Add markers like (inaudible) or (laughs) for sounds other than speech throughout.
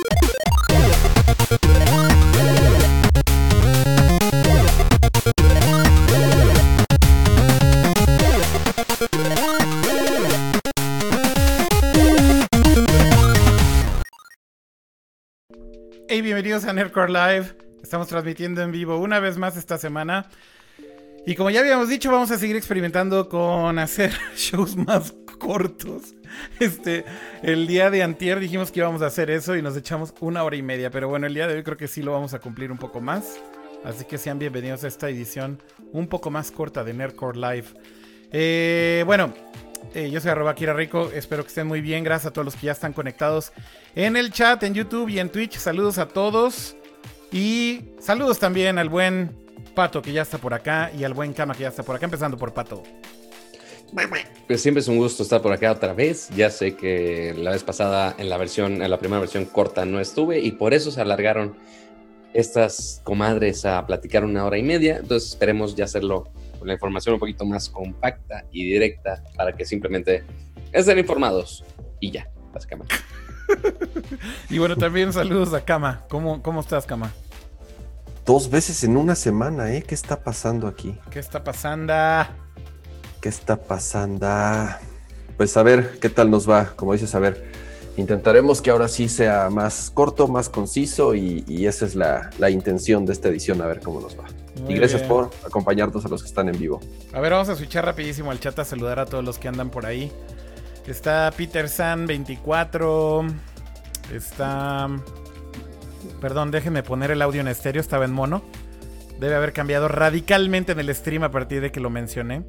Hey, bienvenidos a Nerdcore Live. Estamos transmitiendo en vivo una vez más esta semana. Y como ya habíamos dicho, vamos a seguir experimentando con hacer (laughs) shows más cortos. (laughs) Este, el día de antier dijimos que íbamos a hacer eso y nos echamos una hora y media. Pero bueno, el día de hoy creo que sí lo vamos a cumplir un poco más. Así que sean bienvenidos a esta edición un poco más corta de Nerdcore Live. Eh, bueno, eh, yo soy arroba Kira Rico, espero que estén muy bien, gracias a todos los que ya están conectados en el chat, en YouTube y en Twitch. Saludos a todos y saludos también al buen Pato que ya está por acá y al buen Kama que ya está por acá, empezando por Pato. Pues siempre es un gusto estar por acá otra vez. Ya sé que la vez pasada en la versión, en la primera versión corta no estuve y por eso se alargaron estas comadres a platicar una hora y media. Entonces esperemos ya hacerlo con la información un poquito más compacta y directa para que simplemente estén informados y ya, básicamente. (laughs) y bueno, también saludos a Kama. ¿Cómo, cómo estás, Kama? Dos veces en una semana, ¿eh? ¿Qué está pasando aquí? ¿Qué está pasando? ¿Qué está pasando? Pues a ver, ¿qué tal nos va? Como dices, a ver, intentaremos que ahora sí sea más corto, más conciso y, esa es la, la, intención de esta edición, a ver cómo nos va. y gracias por acompañarnos a los que están en vivo. A ver, vamos a switchar rapidísimo al chat a saludar a todos los que andan por ahí. Está Peter San 24. Está. Perdón, déjenme poner el audio en estéreo, estaba en mono. Debe haber cambiado radicalmente en el stream a partir de que lo mencioné.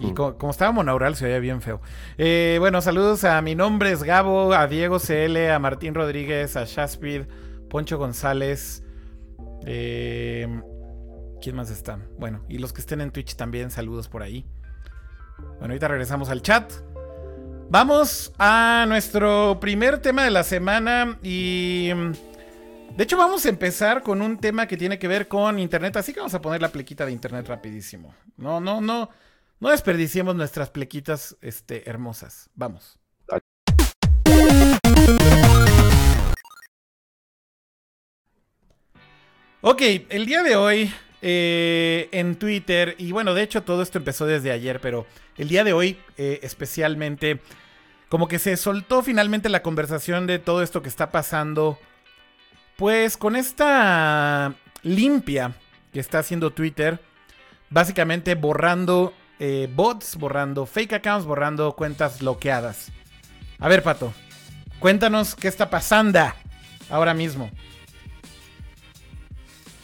Y mm. como, estaba monaural, se oía bien feo. Eh, bueno, saludos a mi nombre es Gabo, a Diego CL, a Martín Rodríguez, a Shaspid, Poncho González. Eh, ¿Quién más está? Bueno, y los que estén en Twitch también, saludos por ahí. Bueno, ahorita regresamos al chat. Vamos a nuestro primer tema de la semana y... De hecho, vamos a empezar con un tema que tiene que ver con Internet, así que vamos a poner la plequita de Internet rapidísimo. No, no, no, no desperdiciemos nuestras plequitas este, hermosas. Vamos. Ok, el día de hoy eh, en Twitter, y bueno, de hecho todo esto empezó desde ayer, pero el día de hoy eh, especialmente, como que se soltó finalmente la conversación de todo esto que está pasando, pues con esta limpia que está haciendo Twitter, básicamente borrando eh, bots, borrando fake accounts, borrando cuentas bloqueadas. A ver, Pato, cuéntanos qué está pasando ahora mismo.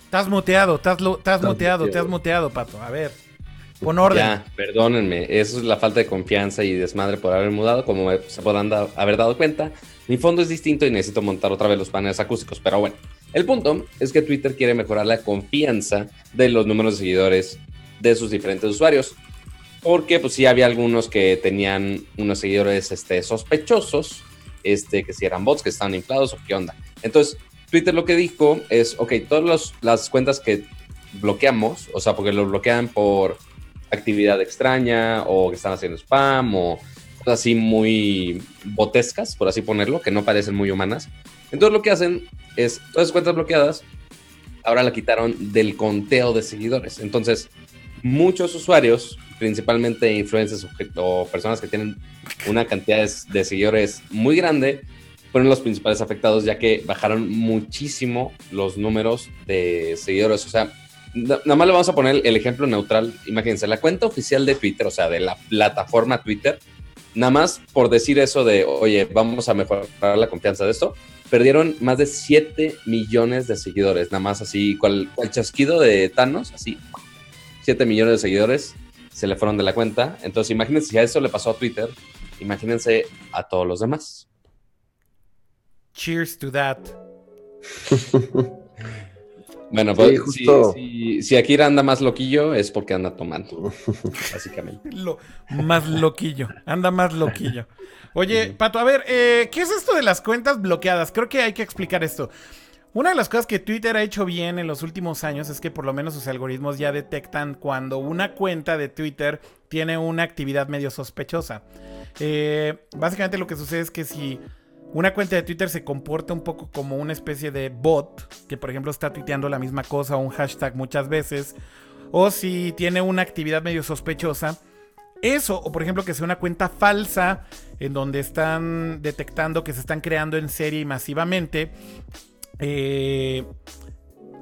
Estás muteado, estás, muteado, te has muteado, Pato. A ver, pon orden. Ya, perdónenme, eso es la falta de confianza y desmadre por haber mudado, como se podrán haber dado cuenta. Mi fondo es distinto y necesito montar otra vez los paneles acústicos, pero bueno. El punto es que Twitter quiere mejorar la confianza de los números de seguidores de sus diferentes usuarios. Porque pues sí había algunos que tenían unos seguidores este, sospechosos, este, que si eran bots, que estaban inflados o qué onda. Entonces, Twitter lo que dijo es, ok, todas las cuentas que bloqueamos, o sea, porque lo bloquean por actividad extraña o que están haciendo spam o cosas así muy botescas, por así ponerlo, que no parecen muy humanas. Entonces lo que hacen es, todas esas cuentas bloqueadas, ahora la quitaron del conteo de seguidores. Entonces, muchos usuarios, principalmente influencers o personas que tienen una cantidad de seguidores muy grande, fueron los principales afectados, ya que bajaron muchísimo los números de seguidores. O sea, nada más le vamos a poner el ejemplo neutral. Imagínense, la cuenta oficial de Twitter, o sea, de la plataforma Twitter, nada más por decir eso de, oye, vamos a mejorar la confianza de esto, perdieron más de 7 millones de seguidores, nada más así, cual, cual chasquido de Thanos, así, 7 millones de seguidores se le fueron de la cuenta. Entonces, imagínense si a eso le pasó a Twitter, imagínense a todos los demás. Cheers to that. (laughs) bueno, pues si, si, Akira anda más loquillo es porque anda tomando, (laughs) básicamente. Lo, más loquillo, anda más loquillo. Oye, Pato, a ver, eh, ¿qué es esto de las cuentas bloqueadas? Creo que hay que explicar esto. Una de las cosas que Twitter ha hecho bien en los últimos años es que por lo menos sus algoritmos ya detectan cuando una cuenta de Twitter tiene una actividad medio sospechosa. Eh, básicamente lo que sucede es que si una cuenta de Twitter se comporta un poco como una especie de bot, que por ejemplo está tuiteando la misma cosa o un hashtag muchas veces, o si tiene una actividad medio sospechosa, eso, o por ejemplo que sea una cuenta falsa en donde están detectando que se están creando en serie y masivamente, eh,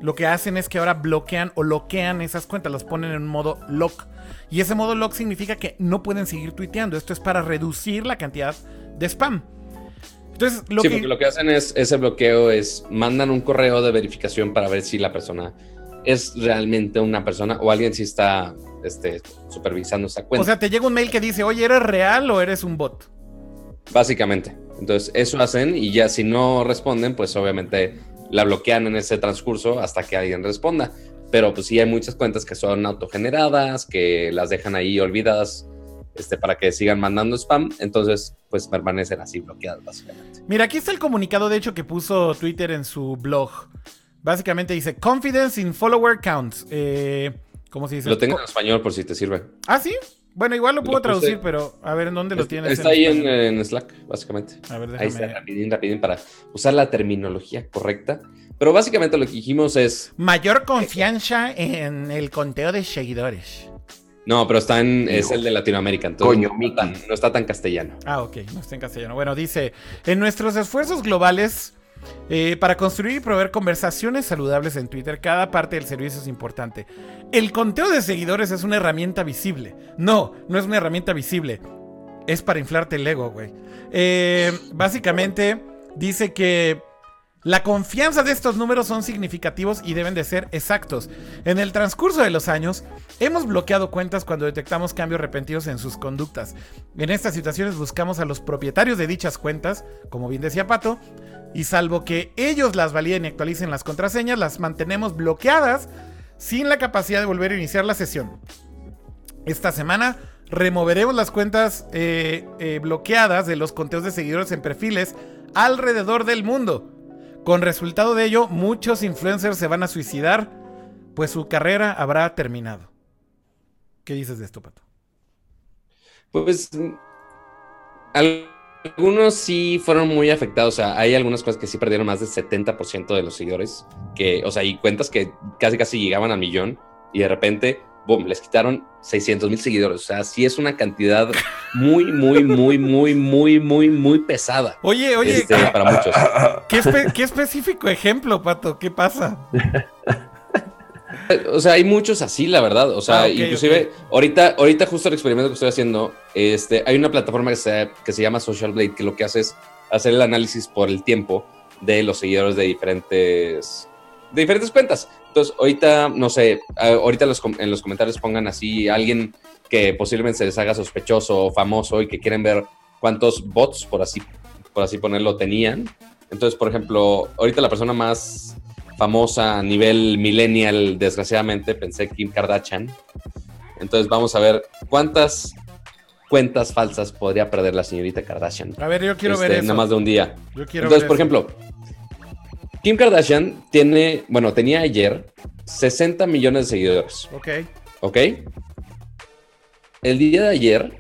lo que hacen es que ahora bloquean o bloquean esas cuentas, las ponen en un modo lock. Y ese modo lock significa que no pueden seguir tuiteando. Esto es para reducir la cantidad de spam. Entonces, lo sí, que... porque lo que hacen es, ese bloqueo es, mandan un correo de verificación para ver si la persona es realmente una persona o alguien si está este, supervisando esa cuenta. O sea, te llega un mail que dice, oye, ¿eres real o eres un bot? Básicamente. Entonces, eso hacen y ya si no responden, pues obviamente la bloquean en ese transcurso hasta que alguien responda. Pero pues sí hay muchas cuentas que son autogeneradas, que las dejan ahí olvidadas este, para que sigan mandando spam. Entonces, pues permanecen así bloqueadas, básicamente. Mira, aquí está el comunicado, de hecho, que puso Twitter en su blog. Básicamente dice, confidence in follower counts. Eh, ¿Cómo se dice? Lo tengo en español por si te sirve. Ah, sí. Bueno, igual lo puedo traducir, pero a ver en dónde lo tienes. Está ahí en, Slack, básicamente. A ver, déjame. Ahí está, rapidín, rapidín, para usar la terminología correcta. Pero básicamente lo que dijimos es... Mayor confianza en el conteo de seguidores. No, pero está en, es el de Latinoamérica, entonces Coño, no, está tan, no está tan castellano. Ah, ok, no está en castellano. Bueno, dice, en nuestros esfuerzos globales eh, para construir y proveer conversaciones saludables en Twitter, cada parte del servicio es importante. El conteo de seguidores es una herramienta visible. No, no es una herramienta visible. Es para inflarte el ego, güey. Eh, básicamente dice que la confianza de estos números son significativos y deben de ser exactos. En el transcurso de los años, hemos bloqueado cuentas cuando detectamos cambios repentinos en sus conductas. En estas situaciones buscamos a los propietarios de dichas cuentas, como bien decía Pato, y salvo que ellos las validen y actualicen las contraseñas, las mantenemos bloqueadas sin la capacidad de volver a iniciar la sesión. Esta semana removeremos las cuentas eh, eh, bloqueadas de los conteos de seguidores en perfiles alrededor del mundo. Con resultado de ello, muchos influencers se van a suicidar, pues su carrera habrá terminado. ¿Qué dices de esto, Pato? Pues algunos sí fueron muy afectados. O sea, hay algunas cosas que sí perdieron más del 70% de los seguidores. Que, o sea, y cuentas que casi casi llegaban al millón y de repente boom, les quitaron 600 mil seguidores. O sea, sí es una cantidad muy, muy, muy, muy, muy, muy, muy pesada. Oye, oye. Este, para muchos. ¿Qué, específico ejemplo, Pato? ¿Qué pasa? O sea, hay muchos así, la verdad. O sea, ah, inclusive ahorita, ahorita justo el experimento que estoy haciendo, este, hay una plataforma que se, que se llama Social Blade que lo que hace es hacer el análisis por el tiempo de los seguidores de diferentes, de diferentes cuentas. Entonces, ahorita, no sé, ahorita en los comentarios pongan así alguien que posiblemente se les haga sospechoso o famoso y que quieren ver cuántos bots, por así, por así ponerlo, tenían. Entonces, por ejemplo, ahorita la persona más famosa a nivel millennial, desgraciadamente, pensé Kim Kardashian. Entonces, vamos a ver cuántas cuentas falsas podría perder la señorita Kardashian. A ver, yo quiero ver este, eso. Nada más de un día. Yo quiero Entonces, por ejemplo, Kim Kardashian tiene, bueno, tenía ayer 60 millones de seguidores. Ok. Ok. El día de ayer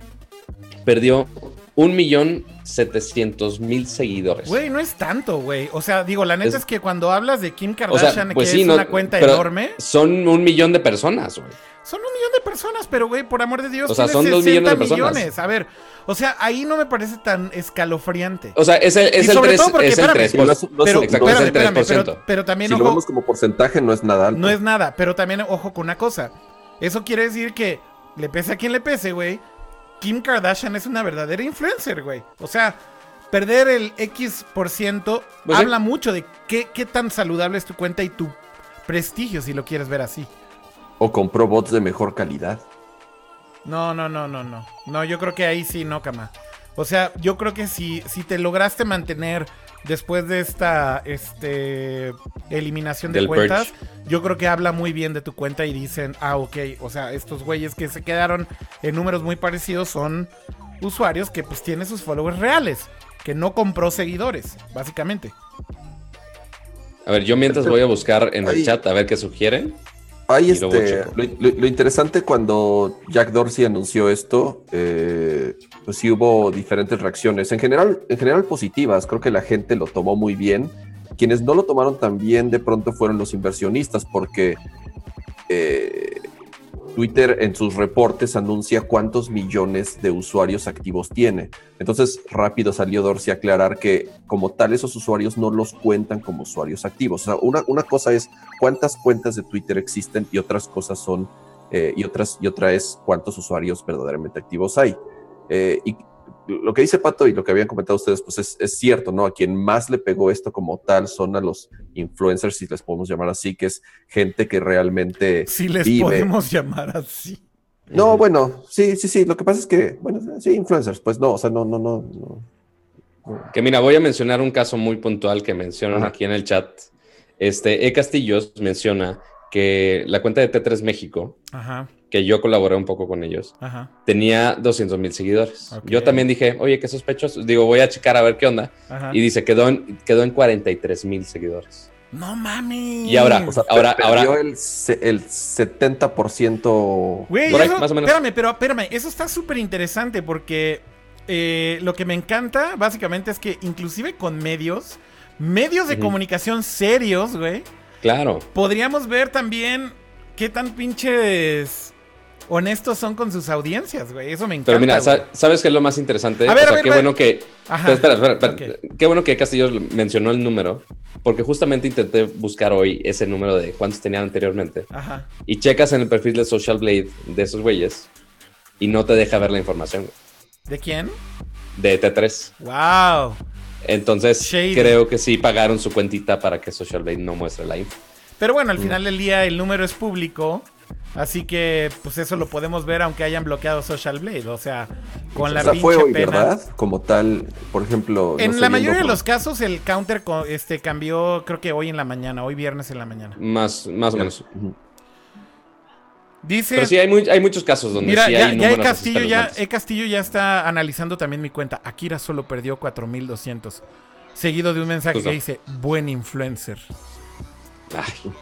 perdió un millón setecientos mil seguidores. Güey, no es tanto, güey. O sea, digo, la neta es, que cuando hablas de Kim Kardashian, pues que es una cuenta enorme. Son un millón de personas, güey. Son un millón de personas, pero güey, por amor de Dios, o sea, son dos millones de personas. A ver, o sea, ahí no me parece tan escalofriante. O sea, es el, es el 3%. es el 3 pero, exacto, es el 3%. Pero, también, si lo vemos como porcentaje, no es nada alto. No es nada, pero también, ojo con una cosa. Eso quiere decir que, le pese a quien le pese, güey, Kim Kardashian es una verdadera influencer, güey. O sea, perder el X por ciento pues habla mucho de qué, qué tan saludable es tu cuenta y tu prestigio, si lo quieres ver así. O compró bots de mejor calidad. No, no, no, no, no. No, yo creo que ahí sí, no, cama. O sea, yo creo que si, si te lograste mantener después de esta este, eliminación de cuentas, yo creo que habla muy bien de tu cuenta y dicen, ah, ok, o sea, estos güeyes que se quedaron en números muy parecidos son usuarios que pues tienen sus followers reales, que no compró seguidores, básicamente. A ver, yo mientras voy a buscar en el chat a ver qué sugieren. Hay este, lo- lo interesante cuando Jack Dorsey anunció esto, eh, pues sí hubo diferentes reacciones. En general, en general positivas. Creo que la gente lo tomó muy bien. Quienes no lo tomaron tan bien de pronto fueron los inversionistas, porque eh, Twitter en sus reportes anuncia cuántos millones de usuarios activos tiene. Entonces, rápido salió Dorsey a aclarar que como tal esos usuarios no los cuentan como usuarios activos. O sea, una, una cosa es cuántas cuentas de Twitter existen y otras cosas son, eh, y, otras, y otra es cuántos usuarios verdaderamente activos hay. Eh, y lo que dice Pato y lo que habían comentado ustedes, pues es, es cierto, ¿no? A quien más le pegó esto como tal son a los influencers, si les podemos llamar así, que es gente que realmente Si les vive. podemos llamar así. No, bueno, sí, sí, sí. Lo que pasa es que, bueno, sí, influencers, pues no, o sea, no, no, no. no. Que mira, voy a mencionar un caso muy puntual que mencionan Ajá. aquí en el chat. Este, E. Castillos menciona que la cuenta de T3 México, Ajá, que yo colaboré un poco con ellos, ajá. tenía 200 mil seguidores. Yo también dije, oye, qué sospechoso. Digo, voy a checar a ver qué onda. ajá. Y dice, quedó en, quedó en 43 mil seguidores. No mames. Y ahora, O sea, Ahora- ahora- el, se- el 70%. Güey, Por ahí, eso- más o menos. espérame, pero espérame, eso está súper interesante porque eh, lo que me encanta básicamente es que inclusive con medios, medios de comunicación serios, güey, Claro. podríamos ver también qué tan pinches honestos son con sus audiencias, güey. Eso me encanta. Pero mira, güey. ¿sabes qué es lo más interesante? A ver, o sea, a ver, qué bueno que... Ajá. Espera, espera, espera. Qué bueno que Castillo mencionó el número, porque justamente intenté buscar hoy ese número de cuántos tenían anteriormente. Ajá. Y checas en el perfil de Social Blade de esos güeyes y no te deja ver la información güey, ¿De quién? de T3. Wow. Entonces, Shady. creo que sí pagaron su cuentita para que Social Blade no muestre la info. Pero bueno, al Mm. final del día el número es público. Así que, pues eso lo podemos ver aunque hayan bloqueado Social Blade. O sea, con la o sea, pinche fue hoy, pena. ¿verdad? Como tal, por ejemplo. En la mayoría de los casos el counter co- este, cambió, creo que hoy en la mañana, hoy viernes en la mañana. Más, más o menos. Dice, Pero sí, hay, muy- hay muchos casos donde mira, sí ya, hay ya así Castillo ya. E Castillo ya está analizando también mi cuenta. Akira solo perdió 4200. Seguido de un mensaje Justo. que dice, buen influencer. Ay,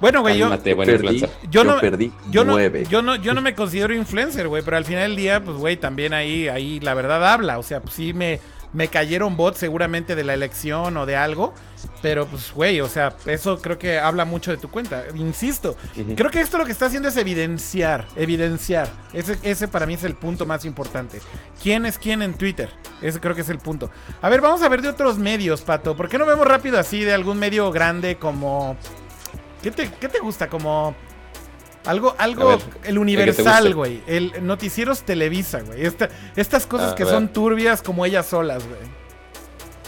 Bueno, güey, yo, cálmate, buen perdí, influencer. Yo yo, no- perdí yo no, nueve. yo no, yo no me considero influencer, güey, pero al final del día, pues, güey, también ahí, ahí la verdad habla. O sea, pues sí me, me cayeron bots seguramente de la elección o de algo. Pero, pues, güey, o sea, eso creo que habla mucho de tu cuenta. Insisto, creo que esto lo que está haciendo es evidenciar, evidenciar. Ese, ese para mí es el punto más importante. ¿Quién es quién en Twitter? Ese creo que es el punto. A ver, vamos a ver de otros medios, Pato. ¿Por qué no vemos rápido así de algún medio grande como... ¿Qué te, qué te gusta? Como... Algo, algo, ver, el Universal, güey. El Noticieros Televisa, güey. Esta- estas cosas A que ver. son turbias como ellas solas, güey.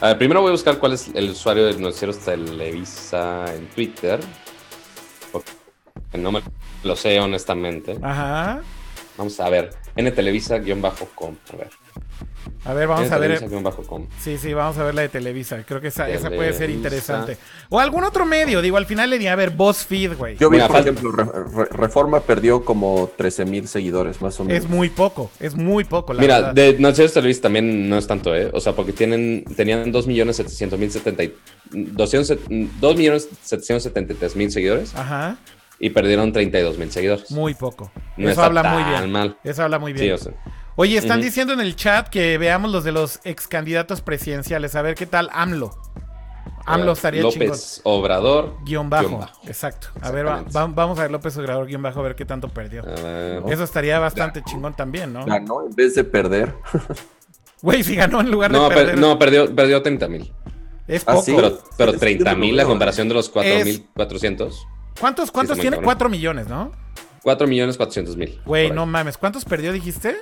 A ver, primero voy a buscar cuál es el usuario de Noticieros Televisa en Twitter. Porque no me lo sé honestamente. Ajá. Vamos a ver. ntelevisa-com. A ver. A ver, vamos a ver. ntelevisa-com. Sí, sí, vamos a ver la de Televisa. Creo que esa, esa puede ser interesante. O algún otro medio, digo, al final le di a ver BuzzFeed, güey. Yo vi, Mira, por falta- ejemplo, Re- Re- Reforma perdió como 13 mil seguidores, más o menos. Es muy poco, es muy poco, la Mira, verdad. de Noticieros Televisa también no es tanto, ¿eh? O sea, porque tienen, tenían 2.700.070 y- 200 2.773.000 seguidores Ajá, y perdieron 32.000 seguidores. muy poco. No Eso está habla muy tan bien. mal. Eso habla muy Sí, bien. o sea. Oye, están diciendo en el chat que veamos los de los ex candidatos presidenciales. A ver qué tal AMLO. AMLO estaría chingón. López Obrador. Guión bajo. guion bajo. Exacto. A ver, va- Exactamente. va- vamos a ver López Obrador guion bajo a ver qué tanto perdió. Ver. Eso estaría bastante chingón también, ¿no? Ganó en vez de perder. (laughs) Güey, si ganó en lugar de No, per- perder. no, perdió, perdió 30.000. Es Ah, poco. sí. Pero, pero Es- 30.000 es- a comparación de los 4.400. ¿Cuántos, cuántos tiene? cabrón. 4 millones, ¿no? 4.400.000. Güey, por no ahí. mames. ¿Cuántos perdió, dijiste?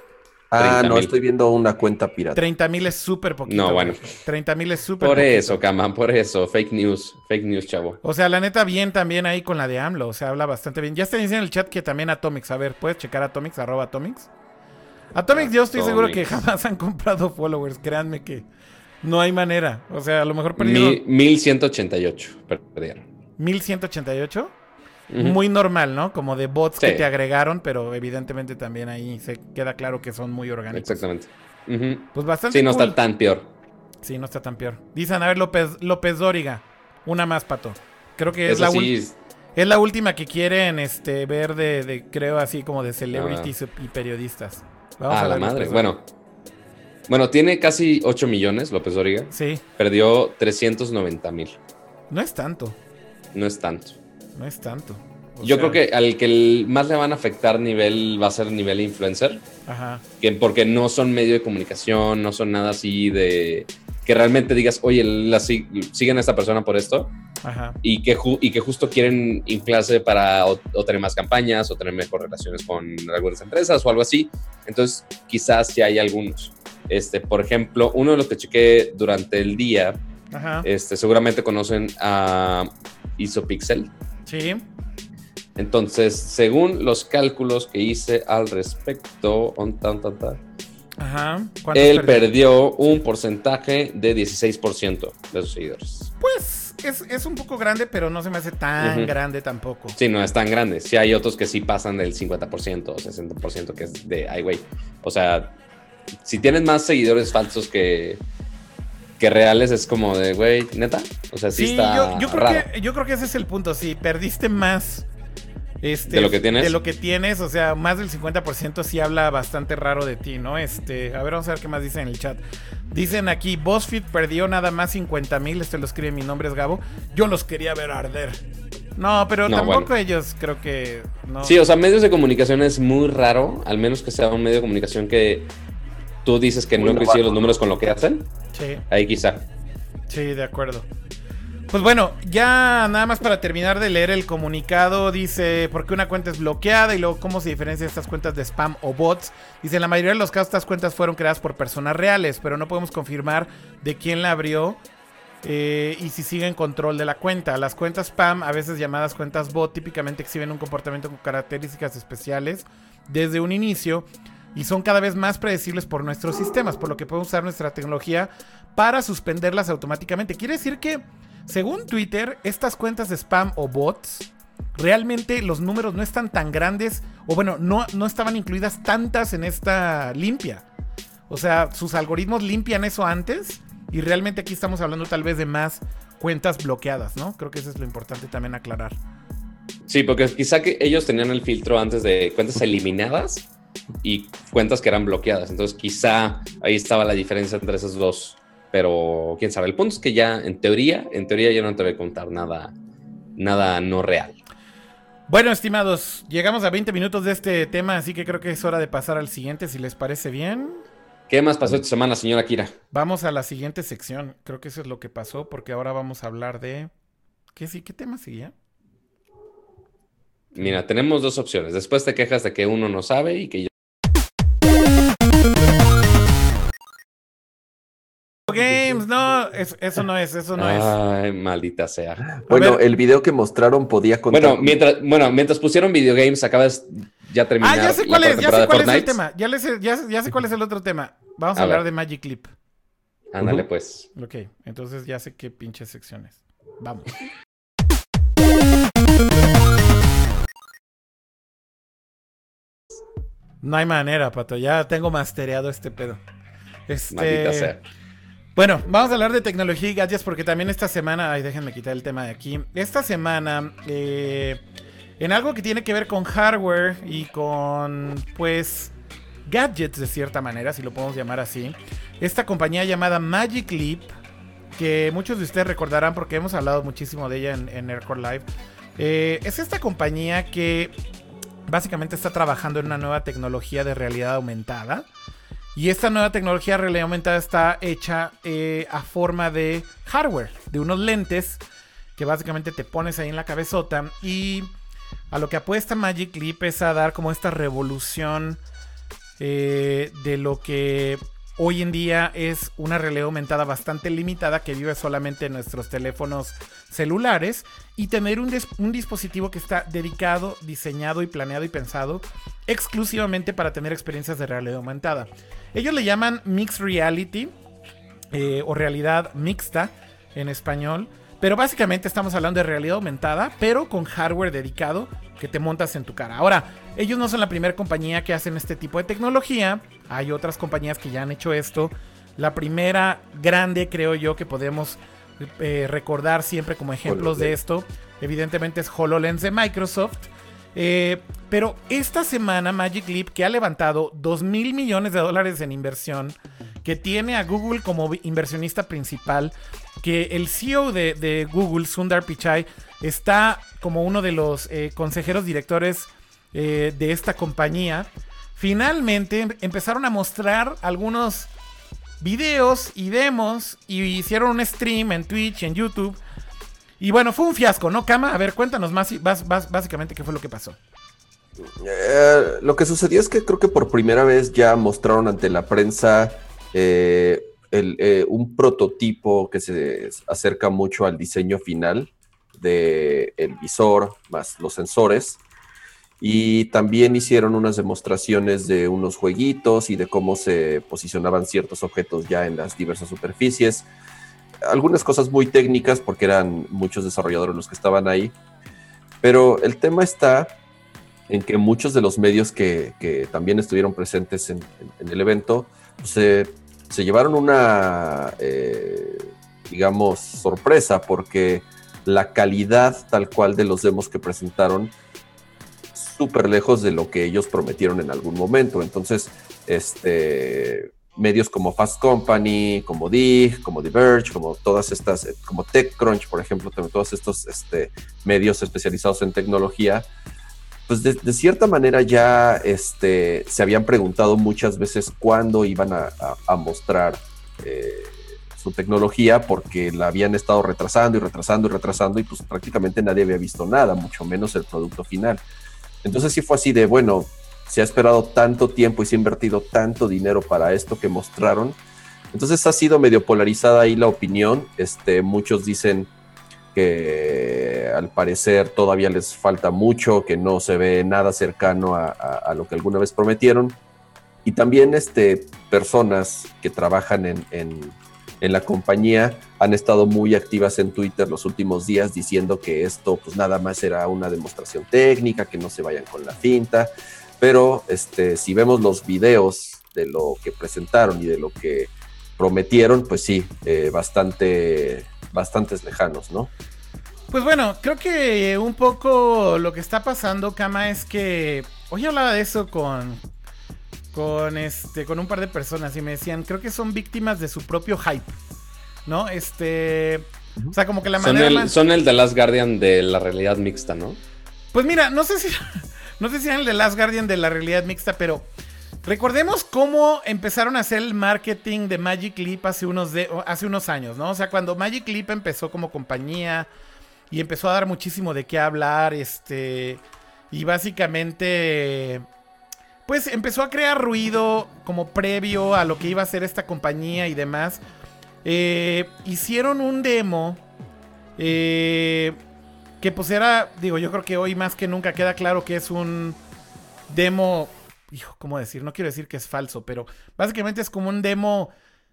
Ah, 30,000. no, estoy viendo una cuenta pirata. 30 mil es súper poquito. No, bueno. 30 mil es súper Por poquito. eso, Kaman, por eso. Fake news. Fake news, chavo. O sea, la neta, bien también ahí con la de AMLO. O sea, habla bastante bien. Ya está diciendo en el chat que también Atomics. A ver, ¿puedes checar Atomics? Arroba Atomics. Atomics, yo estoy seguro que jamás han comprado followers. Créanme que no hay manera. O sea, a lo mejor perdieron Mil- 1188 perdieron. 1188. Muy normal, ¿no? Como de bots que te agregaron, pero evidentemente también ahí se queda claro que son muy orgánicos. Exactamente. Pues bastante Sí, no cool. está tan peor. Sí, no está tan peor. Dicen, a ver, López, López Dóriga. Una más, Pato. Creo que es Eso la, sí, ul- es- la última que quieren este, ver de, de, creo, así como de celebrities y periodistas. Vamos ah, a la madre. Bueno. Bueno, tiene casi 8 millones López Dóriga. Sí. Perdió 390 mil. No es tanto. No es tanto. No es tanto. Yo creo que al que más le van a afectar nivel va a ser nivel influencer. Ajá. Que porque no son medio de comunicación, no son nada así de que realmente digas, oye, la, siguen a esta persona por esto. Ajá. Y, que y que justo quieren inflarse para o, tener más campañas o tener mejor relaciones con algunas empresas o algo así. Entonces, quizás si hay algunos. Este, por ejemplo, uno de los que chequé durante el día, Ajá. este, seguramente conocen a Isopixel. Sí. Entonces, según los cálculos que hice al respecto, on, tan, tan, tan, Ajá. él perdió? un porcentaje de 16% de sus seguidores. Pues es, un poco grande, pero no se me hace tan grande tampoco. Sí, no es tan grande. Sí hay otros que sí pasan del 50% o 60% que es de, ay, güey. O sea, si tienes más seguidores falsos que, que reales es como de, güey, neta. O sea, sí, está yo, creo Que, yo creo que ese es el punto. Si perdiste más este, de lo que tienes. De lo que tienes, o sea, más del 50% sí habla bastante raro de ti, ¿no? Este, a ver, vamos a ver qué más dicen en el chat. Dicen aquí, BuzzFeed perdió nada más 50 mil, este lo escribe, mi nombre es Gabo. Yo los quería ver arder. No, pero tampoco ellos creo que... No. Sí, o sea, medios de comunicación es muy raro, al menos que sea un medio de comunicación que tú dices que no coinciden los números con lo que hacen. Sí. Ahí quizá. Sí, de acuerdo. Pues bueno, ya nada más para terminar de leer el comunicado, dice por qué una cuenta es bloqueada y luego cómo se diferencia estas cuentas de spam o bots. Dice, en la mayoría de los casos estas cuentas fueron creadas por personas reales, pero no podemos confirmar de quién la abrió eh, y si sigue en control de la cuenta. Las cuentas spam, a veces llamadas cuentas bot, típicamente exhiben un comportamiento con características especiales desde un inicio y son cada vez más predecibles por nuestros sistemas, por lo que podemos usar nuestra tecnología para suspenderlas automáticamente. Quiere decir que según Twitter, estas cuentas de spam o bots, realmente los números no están tan grandes, o bueno, no, no estaban incluidas tantas en esta limpia. O sea, sus algoritmos limpian eso antes y realmente aquí estamos hablando tal vez de más cuentas bloqueadas, ¿no? Creo que eso es lo importante también aclarar. Sí, porque quizá que ellos tenían el filtro antes de cuentas eliminadas y cuentas que eran bloqueadas. Entonces quizá ahí estaba la diferencia entre esas dos pero quién sabe. El punto es que ya, en teoría, en teoría ya no te voy a contar nada, nada no real. Bueno, estimados, llegamos a 20 minutos de este tema, así que creo que es hora de pasar al siguiente, si les parece bien. ¿Qué más pasó esta semana, señora Kira? Vamos a la siguiente sección. Creo que eso es lo que pasó, porque ahora vamos a hablar de. ¿Qué sí? ¿Qué tema seguía? Mira, tenemos dos opciones. Después te quejas de que uno no sabe y que yo Games, no, eso, no es, eso no es. Ay, maldita sea. Bueno, el video que mostraron podía contar. Bueno, mientras, bueno, mientras pusieron videogames, acabas ya terminar. Ah, ya sé cuál es, ya sé cuál es el tema. Ya, ya, sé cuál es el otro tema. Vamos a, hablar de Magic Clip. Ándale, pues. Ok, entonces ya sé qué pinches secciones. Vamos. No hay manera, pato. Ya tengo mastereado este pedo. Este... Sea. Bueno, vamos a hablar de tecnología y gadgets porque también esta semana, ay, déjenme quitar el tema de aquí. Esta semana, eh, en algo que tiene que ver con hardware y con, pues, gadgets de cierta manera, si lo podemos llamar así, esta compañía llamada Magic Leap, que muchos de ustedes recordarán porque hemos hablado muchísimo de ella en, en Aircore Live, eh, es esta compañía que básicamente está trabajando en una nueva tecnología de realidad aumentada. Y esta nueva tecnología realidad aumentada está hecha eh, a forma de hardware, de unos lentes que básicamente te pones ahí en la cabezota. Y a lo que apuesta Magic Leap es a dar como esta revolución eh, de lo que hoy en día es una realidad aumentada bastante limitada que vive solamente en nuestros teléfonos celulares y tener un, dispositivo que está dedicado, diseñado y planeado y pensado exclusivamente para tener experiencias de realidad aumentada. Ellos le llaman Mixed Reality eh, o realidad mixta en español. Pero básicamente estamos hablando de realidad aumentada, pero con hardware dedicado que te montas en tu cara. Ahora, ellos no son la primera compañía que hacen este tipo de tecnología. Hay otras compañías que ya han hecho esto. La primera grande, creo yo, que podemos eh, recordar siempre como ejemplos de esto evidentemente es HoloLens de Microsoft. Eh, pero esta semana Magic Leap, que ha levantado 2 mil millones de dólares en inversión, que tiene a Google como inversionista principal, que el CEO de, Google, Sundar Pichai, está como uno de los eh, consejeros directores eh, de esta compañía, finalmente empezaron a mostrar algunos videos y demos y hicieron un stream en Twitch, en YouTube. Y bueno, fue un fiasco, ¿no, Kama? A ver, cuéntanos más, básicamente qué fue lo que pasó. Eh, lo que sucedió es que creo que por primera vez ya mostraron ante la prensa eh, un prototipo que se acerca mucho al diseño final del el visor más los sensores. Y también hicieron unas demostraciones de unos jueguitos y de cómo se posicionaban ciertos objetos ya en las diversas superficies. Algunas cosas muy técnicas porque eran muchos desarrolladores los que estaban ahí. Pero el tema está en que muchos de los medios que, también estuvieron presentes en, el evento pues, se, llevaron una, eh, digamos, sorpresa porque la calidad tal cual de los demos que presentaron súper lejos de lo que ellos prometieron en algún momento. Entonces, este, medios como Fast Company, como Dig, como Diverge, como todas estas, eh, como TechCrunch, por ejemplo, todos estos este, medios especializados en tecnología, pues de, cierta manera ya este, se habían preguntado muchas veces cuándo iban a, mostrar eh, su tecnología porque la habían estado retrasando y retrasando y retrasando y pues prácticamente nadie había visto nada, mucho menos el producto final. Entonces sí fue así de, bueno, se ha esperado tanto tiempo y se ha invertido tanto dinero para esto que mostraron. Entonces ha sido medio polarizada ahí la opinión. Este, muchos dicen que al parecer todavía les falta mucho, que no se ve nada cercano a, lo que alguna vez prometieron. Y también este, personas que trabajan en en la compañía han estado muy activas en Twitter los últimos días diciendo que esto pues nada más era una demostración técnica, que no se vayan con la finta, pero este, si vemos los videos de lo que presentaron y de lo que prometieron, pues sí, eh, bastante, bastantes lejanos, ¿no? Pues bueno, creo que un poco lo que está pasando, Kama, es que hoy hablaba de eso con, con este con un par de personas y me decían, creo que son víctimas de su propio hype. ¿No? Este, o sea, como que la manera son el, son el de Last Guardian de la realidad mixta, ¿no? Pues mira, no sé si (laughs) no sé si eran el de Last Guardian de la realidad mixta, pero recordemos cómo empezaron a hacer el marketing de Magic Leap hace unos hace unos años, ¿no? O sea, cuando Magic Leap empezó como compañía y empezó a dar muchísimo de qué hablar, este y básicamente pues empezó a crear ruido como previo a lo que iba a ser esta compañía y demás. Eh, hicieron un demo eh, que pues era, digo, yo creo que hoy más que nunca queda claro que es un demo, hijo, ¿cómo decir? No quiero decir que es falso, pero básicamente es como un demo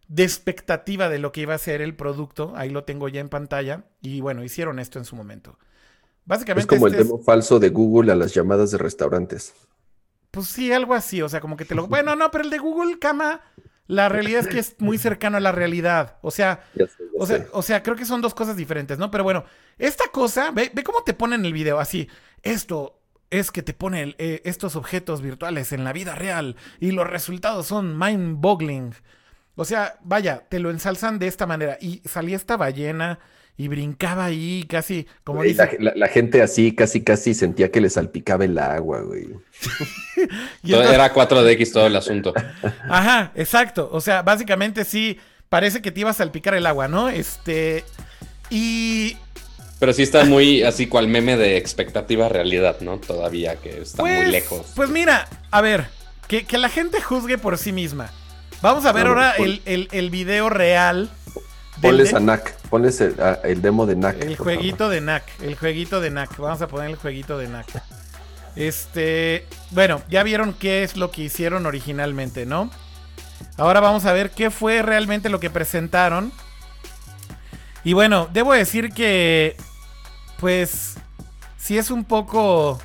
de expectativa de lo que iba a ser el producto. Ahí lo tengo ya en pantalla. Y bueno, hicieron esto en su momento. Básicamente. Es como el este demo falso de Google a las llamadas de restaurantes. Pues sí, algo así, o sea, como que te lo... Bueno, no, pero el de Google Cama, la realidad es que es muy cercano a la realidad. O sea, (laughs) o, sea o sea, creo que son dos cosas diferentes, ¿no? Pero bueno, esta cosa, ve, ve cómo te ponen el video, así, esto es que te pone eh, estos objetos virtuales en la vida real y los resultados son mind-boggling. O sea, vaya, te lo ensalzan de esta manera. Y salía esta ballena y brincaba ahí casi como dice... la, gente así casi casi sentía que le salpicaba el agua, güey. (laughs) Era 4DX todo el asunto. (laughs) Ajá, exacto. O sea, básicamente sí parece que te iba a salpicar el agua, ¿no? Este y pero sí está muy así cual meme de expectativa realidad, ¿no? Todavía que está muy pues, lejos. Pues mira, a ver, que, la gente juzgue por sí misma. Vamos a ver ahora el, el, el video real Ponles a NAC, ponles el, demo de NAC. El jueguito de NAC, el jueguito de NAC. Vamos a poner el jueguito de NAC. Este, bueno, ya vieron qué es lo que hicieron originalmente, ¿no? Ahora vamos a ver qué fue realmente lo que presentaron. Y bueno, debo decir que, pues, sí es un poco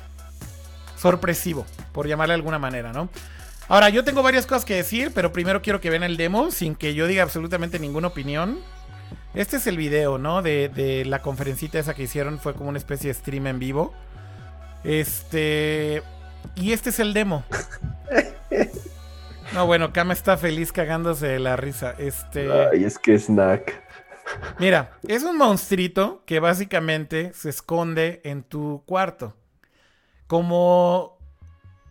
sorpresivo, por llamarle de alguna manera, ¿no? Ahora, yo tengo varias cosas que decir, pero primero quiero que vean el demo sin que yo diga absolutamente ninguna opinión. Este es el video, ¿no? De, de la conferencita esa que hicieron. Fue como una especie de stream en vivo. Este. Y este es el demo. (laughs) No, bueno, Kama está feliz cagándose de la risa. Este. Ay, es que Snack. Mira, es un monstruito que básicamente se esconde en tu cuarto. Como.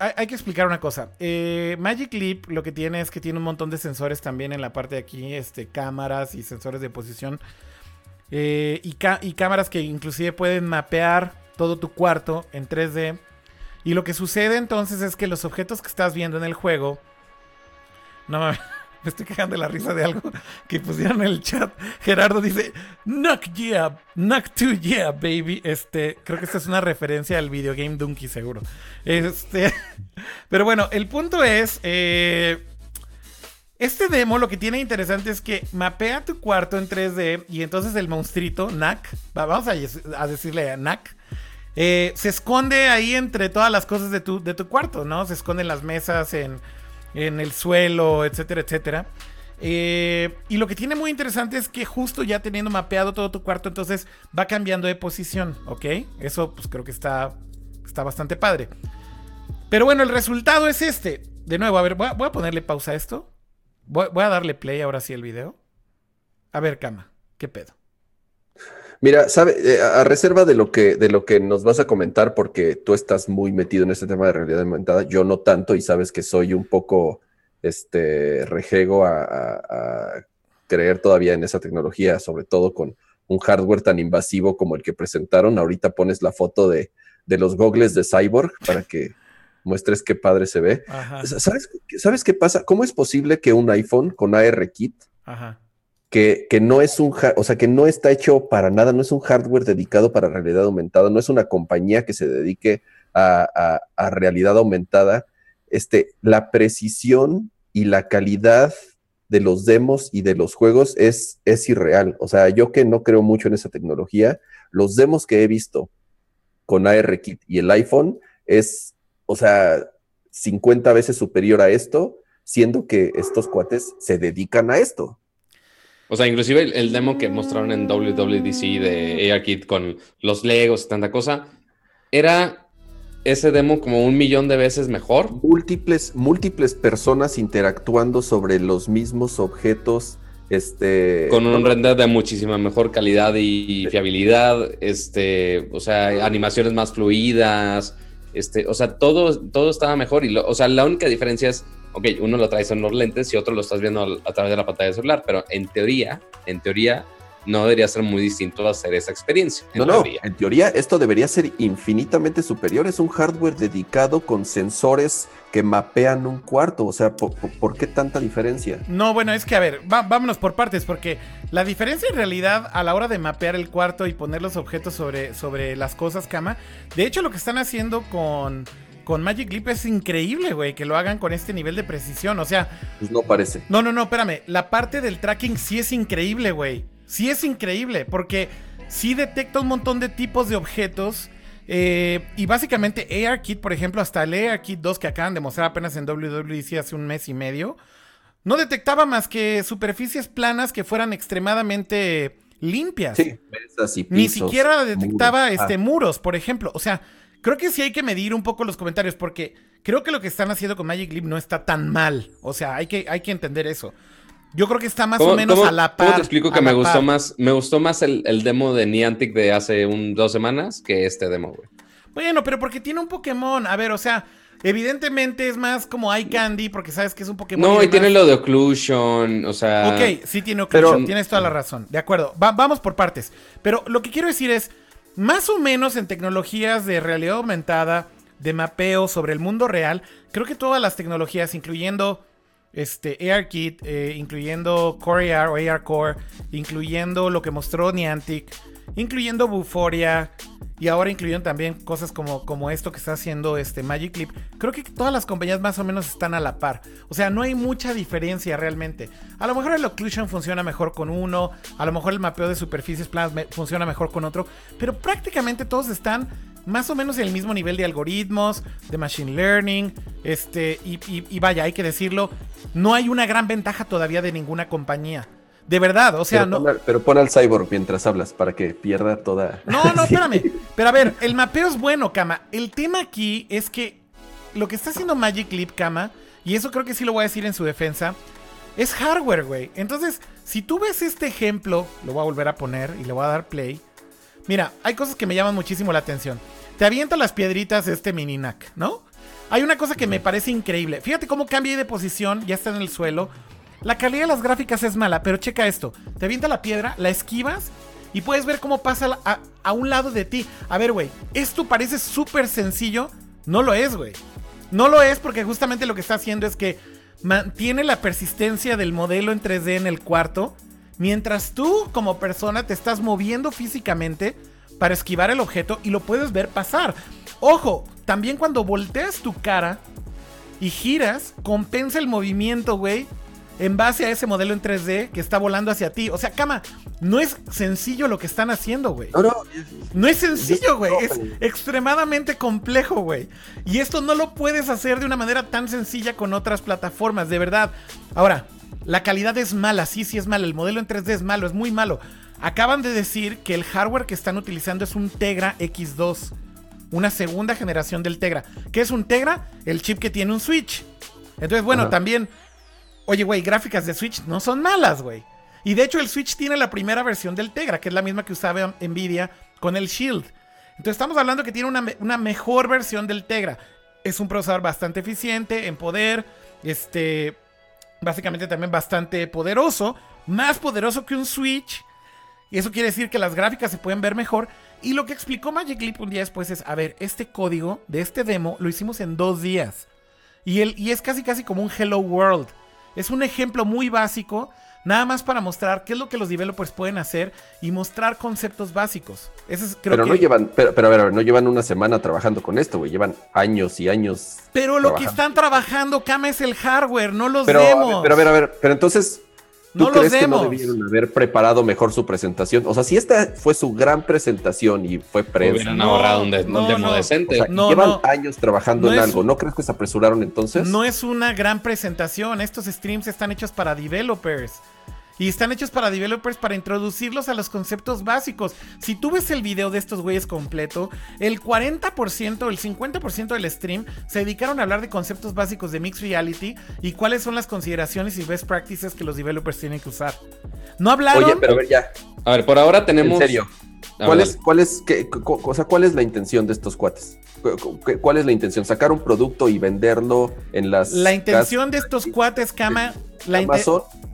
Hay, que explicar una cosa. Eh, Magic Leap lo que tiene es que tiene un montón de sensores también en la parte de aquí, este, cámaras y sensores de posición. Eh, y, y cámaras que inclusive pueden mapear todo tu cuarto en 3D. Y lo que sucede entonces es que los objetos que estás viendo en el juego. No mames, (laughs) me estoy cagando de la risa de algo que pusieron en el chat. Gerardo dice: Knock yeah, knock 2 yeah, baby. Este, creo que esta es una referencia al videogame Donkey, seguro. Este, (laughs) pero bueno, el punto es. eh, este demo lo que tiene interesante es que mapea tu cuarto en 3D y entonces el monstruito, va- vamos a, decirle a Nak, eh, se esconde ahí entre todas las cosas de tu, de tu cuarto, ¿no? Se esconde en las mesas, en, en el suelo, etcétera, etcétera. Eh, y lo que tiene muy interesante es que justo ya teniendo mapeado todo tu cuarto, entonces va cambiando de posición, ¿ok? Eso pues creo que está, está bastante padre. Pero bueno, el resultado es este. De nuevo, a ver, voy a, ponerle pausa a esto. Voy, voy a darle play ahora sí al video. A ver, Cama, ¿qué pedo? Mira, sabe, eh, a a reserva de lo que de lo que nos vas a comentar, porque tú estás muy metido en este tema de realidad aumentada, yo no tanto, y sabes que soy un poco este rejego a, a- a creer todavía en esa tecnología, sobre todo con un hardware tan invasivo como el que presentaron. Ahorita pones la foto de, de los gogles de Cyborg para que muestres qué padre se ve. Ajá, ¿Sabes, ¿Sabes qué pasa? ¿Cómo es posible que un iPhone con ARKit ajá. Que, que no es un, o sea, que no está hecho para nada, no es un hardware dedicado para realidad aumentada, no es una compañía que se dedique a, a- a realidad aumentada, este, la precisión y la calidad de los demos y de los juegos es, es irreal. O sea, yo que no creo mucho en esa tecnología, los demos que he visto con ARKit y el iPhone es, o sea, 50 veces superior a esto, siendo que estos cuates se dedican a esto. O sea, inclusive el, el demo que mostraron en WWDC de ARKit con los Legos y tanta cosa, era ese demo como un millón de veces mejor. múltiples, múltiples personas interactuando sobre los mismos objetos. Este, Con un render de muchísima mejor calidad y fiabilidad, este, o sea, animaciones más fluidas, este, o sea, todo, todo estaba mejor y, lo- o sea, la única diferencia es, ok, uno lo traes en los lentes y otro lo estás viendo al- a través de la pantalla del celular, pero en teoría, en teoría, no debería ser muy distinto hacer esa experiencia. En no, no, teoría. en teoría esto debería ser infinitamente superior. Es un hardware dedicado con sensores que mapean un cuarto. O sea, ¿por, por- por qué tanta diferencia? No, bueno, es que a ver, va- vámonos por partes, porque la diferencia en realidad a la hora de mapear el cuarto y poner los objetos sobre, sobre las cosas, cama, de hecho lo que están haciendo con, con Magic Leap es increíble, güey, que lo hagan con este nivel de precisión. O sea, Pues no parece. no, no, no, espérame, la parte del tracking sí es increíble, güey. Sí es increíble, porque sí detecta un montón de tipos de objetos. eh, y básicamente ARKit, por ejemplo, hasta el ARKit 2 que acaban de mostrar apenas en WWDC hace un mes y medio, no detectaba más que superficies planas que fueran extremadamente limpias. Sí, mesas y Ni pisos, siquiera detectaba muros. este, Ah, muros, por ejemplo. O sea, creo que sí hay que medir un poco los comentarios porque creo que lo que están haciendo con Magic Leap no está tan mal. O sea, hay que, hay que entender eso. Yo creo que está más ¿Cómo- o menos cómo- a la cómo par. te explico que me gustó par. más? Me gustó más el, el demo de Niantic de hace un, dos semanas que este demo, güey. Bueno, pero porque tiene un Pokémon. A ver, o sea, evidentemente es más como Eye Candy porque sabes que es un Pokémon. No, y tiene lo de Occlusion, o sea... Ok, sí tiene occlusion, Pero- tienes toda la razón. De acuerdo, Va- vamos por partes. Pero lo que quiero decir es, más o menos en tecnologías de realidad aumentada, de mapeo sobre el mundo real, creo que todas las tecnologías, incluyendo este ARKit, eh, incluyendo Core AR o AR Core, incluyendo lo que mostró Niantic, incluyendo Buforia y ahora incluyendo también cosas como, como esto que está haciendo este Magic Leap, creo que todas las compañías más o menos están a la par. O sea, no hay mucha diferencia realmente. A lo mejor el occlusion funciona mejor con uno, a lo mejor el mapeo de superficies planas funciona mejor con otro, pero prácticamente todos están más o menos en el mismo nivel de algoritmos, de machine learning, este, y vaya, hay que decirlo, no hay una gran ventaja todavía de ninguna compañía. De verdad, o sea, pero, no. pon al, pero pon al cyborg mientras hablas para que pierda toda. No, no, (laughs) espérame. Pero a ver, el mapeo es bueno, Kama. El tema aquí es que lo que está haciendo Magic Leap, Kama, y eso creo que sí lo voy a decir en su defensa, es hardware, güey. Entonces, si tú ves este ejemplo, lo voy a volver a poner y le voy a dar play. Mira, hay cosas que me llaman muchísimo la atención. Te avienta las piedritas este Mininac, ¿no? Hay una cosa que me parece increíble. Fíjate cómo cambia de posición, ya está en el suelo. La calidad de las gráficas es mala, pero checa esto. Te avienta la piedra, la esquivas y puedes ver cómo pasa a, un lado de ti. A ver, güey, esto parece súper sencillo. No lo es, güey. No lo es porque justamente lo que está haciendo es que mantiene la persistencia del modelo en 3D en el cuarto, mientras tú como persona te estás moviendo físicamente para esquivar el objeto y lo puedes ver pasar. Ojo, también cuando volteas tu cara y giras, compensa el movimiento, güey, en base a ese modelo en 3D que está volando hacia ti. O sea, cama, no es sencillo lo que están haciendo, güey. No, no. No es sencillo, güey. Es extremadamente complejo, güey. Y esto no lo puedes hacer de una manera tan sencilla con otras plataformas, de verdad. Ahora, la calidad es mala, sí, sí es mala. El modelo en 3D es malo, es muy malo. Acaban de decir que el hardware que están utilizando es un Tegra X2. Una segunda generación del Tegra. ¿Qué es un Tegra? El chip que tiene un Switch. Entonces, bueno, Ajá. también. Oye, güey, gráficas de Switch no son malas, güey. Y de hecho, el Switch tiene la primera versión del Tegra, que es la misma que usaba Nvidia con el Shield. Entonces, estamos hablando que tiene una, una mejor versión del Tegra. Es un procesador bastante eficiente en poder. Este. Básicamente también bastante poderoso. Más poderoso que un Switch. Y eso quiere decir que las gráficas se pueden ver mejor. Y lo que explicó Magic Leap un día después es, a ver, este código de este demo lo hicimos en dos días. Y, el, y es casi casi como un Hello World. Es un ejemplo muy básico, nada más para mostrar qué es lo que los developers pueden hacer y mostrar conceptos básicos. Ese es, creo pero que... no llevan, pero, pero a ver, a ver, no llevan una semana trabajando con esto, güey. Llevan años y años. Pero lo que están trabajando, Kama, es el hardware, no los Pero, a ver, demos. pero a ver, a ver, pero entonces. ¿Tú No los crees que no debieron haber preparado mejor su presentación? O sea, si esta fue su gran presentación y fue prensa, Hubieran No, ahorrado un, de- un no, demo no. o decente. sea, No, llevan no. años trabajando No en es- algo, ¿no crees que se apresuraron entonces? No es una gran presentación. Estos streams están hechos para developers. Y están hechos para developers para introducirlos a los conceptos básicos. Si tú ves el video de estos güeyes completo, el 40%, el 50% del stream se dedicaron a hablar de conceptos básicos de Mixed Reality y cuáles son las consideraciones y best practices que los developers tienen que usar. No hablaron. Oye, pero a ver, ya, A ver, por ahora tenemos. en serio. ¿Cuál es, cuál, es, qué- co- o sea, ¿Cuál es la intención de estos cuates? Cu- cu- ¿Cuál es la intención? ¿Sacar un producto y venderlo en las. La intención de estos cuates, Kama, la,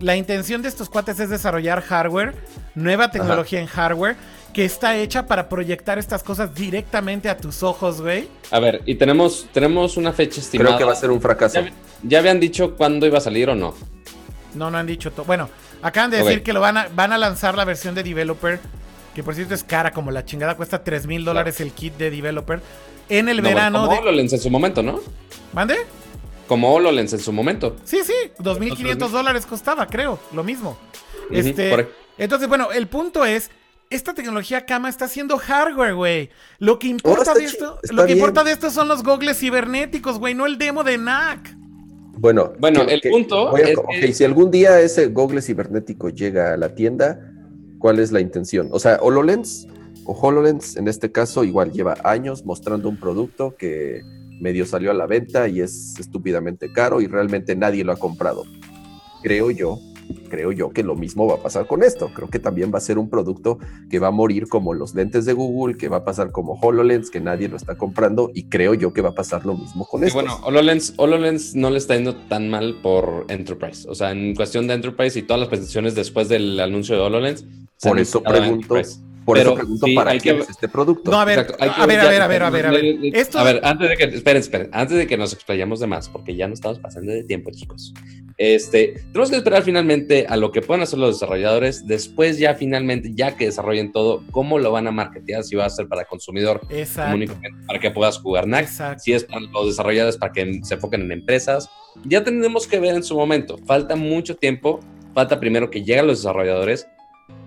la intención de estos cuates es desarrollar hardware, nueva tecnología en hardware, que está hecha para proyectar estas cosas directamente a tus ojos, güey. A ver, y tenemos, tenemos una fecha estimada. Creo que va a ser un fracaso. ¿Ya, ya habían dicho cuándo iba a salir o no? No, no han dicho todo. Bueno, acaban de decir que lo van a, van a lanzar la versión de developer, que por cierto es cara, como la chingada, cuesta 3 mil dólares el kit de developer. En el No, verano como de. HoloLens en su momento, ¿no? ¿Mande? Como HoloLens en su momento. Sí, sí, 2.500 dólares costaba, creo, lo mismo. Este, entonces, bueno, el punto es, esta tecnología Kama está haciendo hardware, güey. Lo que Oh, importa de esto, lo que bien. importa de esto son los gogles cibernéticos, güey, no el demo de NAC. Bueno, Bueno, el punto voy a- es que- si algún día ese Google cibernético llega a la tienda, ¿cuál es la intención? O sea, HoloLens o HoloLens en este caso igual lleva años mostrando un producto que medio salió a la venta y es estúpidamente caro y realmente nadie lo ha comprado. Creo yo, creo yo que lo mismo va a pasar con esto. Creo que también va a ser un producto que va a morir como los lentes de Google, que va a pasar como HoloLens, que nadie lo está comprando y creo yo que va a pasar lo mismo con esto. bueno, HoloLens, HoloLens no le está yendo tan mal por Enterprise. O sea, en cuestión de Enterprise y todas las presentaciones después del anuncio de HoloLens. Por eso pregunto. Por pero eso pregunto sí, para hay quién que- es este producto. No, a ver, Exacto, hay que a ver, a ver, a ver, a ver, a ver. Esto, A ver, antes de que, esperen, esperen, antes de que nos explayamos de más, porque ya no estamos pasando de tiempo, chicos. Este, tenemos que esperar finalmente a lo que puedan hacer los desarrolladores, después ya finalmente, ya que desarrollen todo, cómo lo van a marketear, si va a ser para consumidor para que puedas jugar NAC, exacto. si es para los desarrolladores para que se enfoquen en empresas. Ya tenemos que ver en su momento, falta mucho tiempo, falta primero que lleguen los desarrolladores,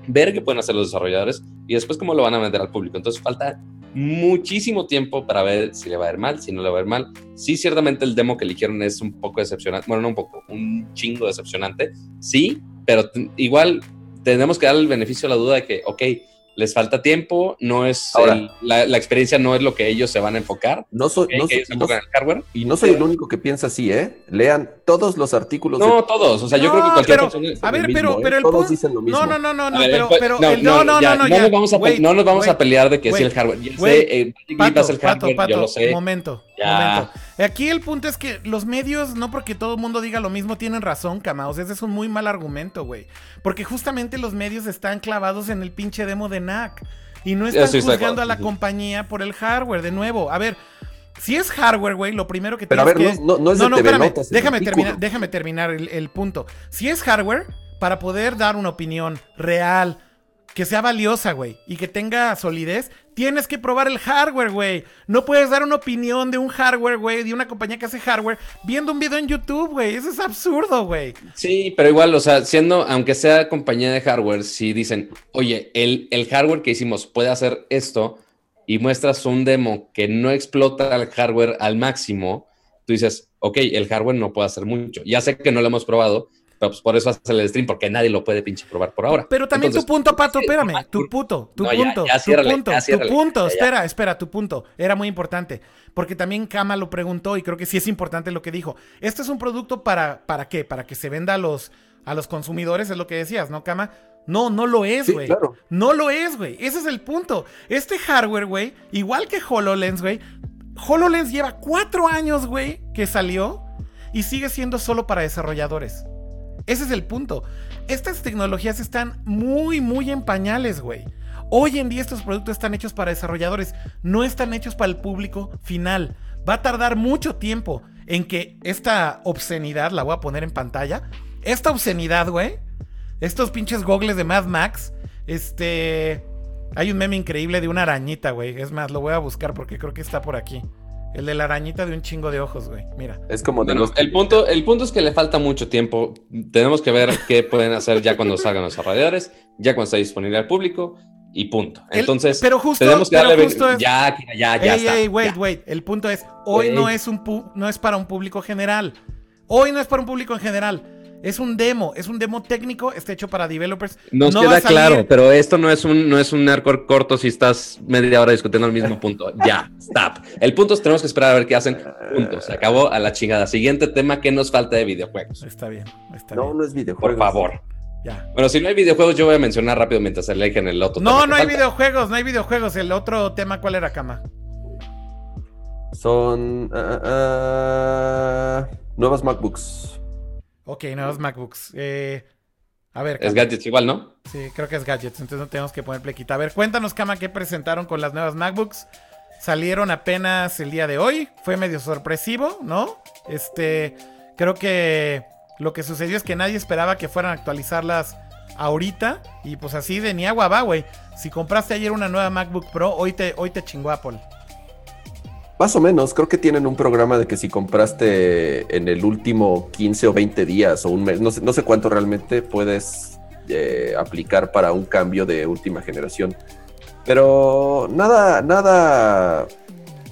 ver qué pueden hacer los desarrolladores y después cómo lo van a vender al público. Entonces falta muchísimo tiempo para ver si le va a ir mal, si no le va a ir mal. Sí, ciertamente el demo que eligieron es un poco decepcionante, bueno, no un poco, un chingo decepcionante, sí, pero igual tenemos que dar el beneficio a la duda de que, ok, les falta tiempo, no es Ahora. el- la, la experiencia no es lo que ellos se van a enfocar. No soy, no que soy- no- el hardware. y no soy el único que piensa así, ¿eh? Lean todos los artículos. No, de- todos. O sea, yo No, creo que cualquier pero- persona. A ver, lo pero, mismo, ¿eh? pero el Todos dicen lo mismo. No, no, no, no, no, ver, pero, pues, pero el- no, no, ya, no, no, ya. nos vamos a, Wait, no nos vamos wait. a pelear de que wait, si el hardware. Ya wait. sé, eh, Pato, pato, hardware, pato, yo lo sé. momento, Ya. momento. Aquí el punto es que los medios, no porque todo el mundo diga lo mismo, tienen razón, Camaos. Ese es un muy mal argumento, güey. Porque justamente los medios están clavados en el pinche demo de NAC. Y no están sí juzgando a la compañía por el hardware. De nuevo, a ver, si es hardware, güey, lo primero que Pero a tienes ver, que... no, no, no es de TV espérame, Notas, déjame, terminar, déjame terminar el, el punto. Si es hardware, para poder dar una opinión real, que sea valiosa, güey, y que tenga solidez, tienes que probar el hardware, güey. No puedes dar una opinión de un hardware, güey, de una compañía que hace hardware, viendo un video en YouTube, güey. Eso es absurdo, güey. Sí, pero igual, o sea, siendo, aunque sea compañía de hardware, si dicen, oye, el, el hardware que hicimos puede hacer esto y muestras un demo que no explota el hardware al máximo, tú dices, ok, el hardware no puede hacer mucho. Ya sé que no lo hemos probado, pero pues por eso hace el stream, porque nadie lo puede pinche probar por ahora. Pero también Entonces, tu punto, Pato, sí, espérame. ah, Tu punto, tu No, punto, ya, tu ciérrale, punto, ya, tu punto. Espera, espera, tu punto. Era muy importante. Porque también Kama lo preguntó y creo que sí es importante lo que dijo. Este es un producto para, ¿para qué? Para que se venda a los, a los consumidores, es lo que decías, ¿no, Kama? No, no lo es, Sí, güey. claro. No lo es, güey. Ese es el punto. Este hardware, güey, igual que HoloLens, güey. HoloLens lleva cuatro años, güey, que salió y sigue siendo solo para desarrolladores. Ese es el punto. Estas tecnologías están muy, muy en pañales, güey. Hoy en día estos productos están hechos para desarrolladores, no están hechos para el público final. Va a tardar mucho tiempo en que esta obscenidad, la voy a poner en pantalla, esta obscenidad, güey, estos pinches gogles de Mad Max, este... Hay un meme increíble de una arañita, güey. Es más, lo voy a buscar porque creo que está por aquí. El de la arañita de un chingo de ojos, güey. Mira. Es como de Bueno, los... el, punto, el punto es que le falta mucho tiempo. Tenemos que ver qué pueden hacer ya cuando salgan los desarrolladores, ya cuando esté disponible al público y punto. El- Entonces, pero justo, tenemos que pero darle. justo es- Ya, ya, ya ey, está. ey, wait, ya. wait. El punto es, hoy no es un pu- no es para un público general. Hoy no es para un público en general. Es un demo, es un demo técnico, está hecho para developers. Nos No queda claro, pero esto no es un no es un hardcore corto si estás media hora discutiendo el mismo (laughs) punto. Ya, stop. El punto es tenemos que esperar a ver qué hacen. Punto. Se acabó a la chingada. Siguiente tema, ¿qué nos falta de videojuegos? Está bien, está No, bien. no es videojuego. Por favor. Ya. Bueno, si no hay videojuegos, yo voy a mencionar rápido mientras eligen el otro. tema No, que no hay falta. videojuegos, no hay videojuegos. El otro tema, ¿cuál era, Kama? Son ah, ah, ah, nuevas MacBooks. Ok, nuevos MacBooks. Eh, a ver, Es gadgets igual, ¿no? Sí, creo que es gadgets, entonces no tenemos que poner plequita. A ver, cuéntanos, Kama, qué presentaron con las nuevas MacBooks. Salieron apenas el día de hoy. Fue medio sorpresivo, ¿no? Este, creo que lo que sucedió es que nadie esperaba que fueran a actualizarlas ahorita. Y pues así de ni agua va, güey. Si compraste ayer una nueva MacBook Pro, hoy te, hoy te chingó Apple. Más o menos, creo que tienen un programa de que si compraste en el último 15 o 20 días o un mes, no sé, no sé cuánto realmente puedes eh, aplicar para un cambio de última generación. Pero nada, nada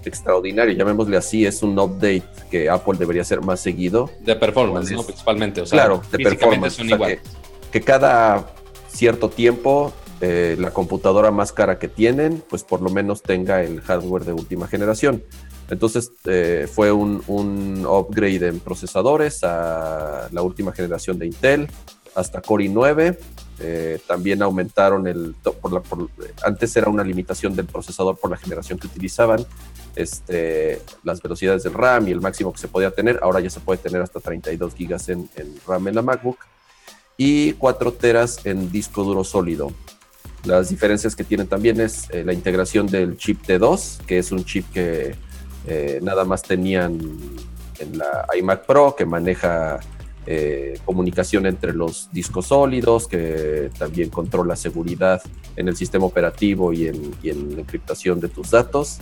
extraordinario, llamémosle así, es un update que Apple debería hacer más seguido. De performance, ¿Cuál ¿no? es? Principalmente. O sea, claro, de performance. son o sea, iguales. que, que cada cierto tiempo eh, la computadora más cara que tienen, pues por lo menos tenga el hardware de última generación. Entonces eh, fue un, upgrade en procesadores a la última generación de Intel hasta Core i9. Eh, también aumentaron el antes era una limitación del procesador por la generación que utilizaban este, las velocidades del RAM y el máximo que se podía tener ahora ya se puede tener hasta 32 gigas en, en RAM en la MacBook y 4 teras en disco duro sólido las diferencias que tienen también es eh, la integración del chip T2 que es un chip que eh, nada más tenían en la iMac Pro que maneja eh, comunicación entre los discos sólidos, que también controla seguridad en el sistema operativo y en, y en la encriptación de tus datos.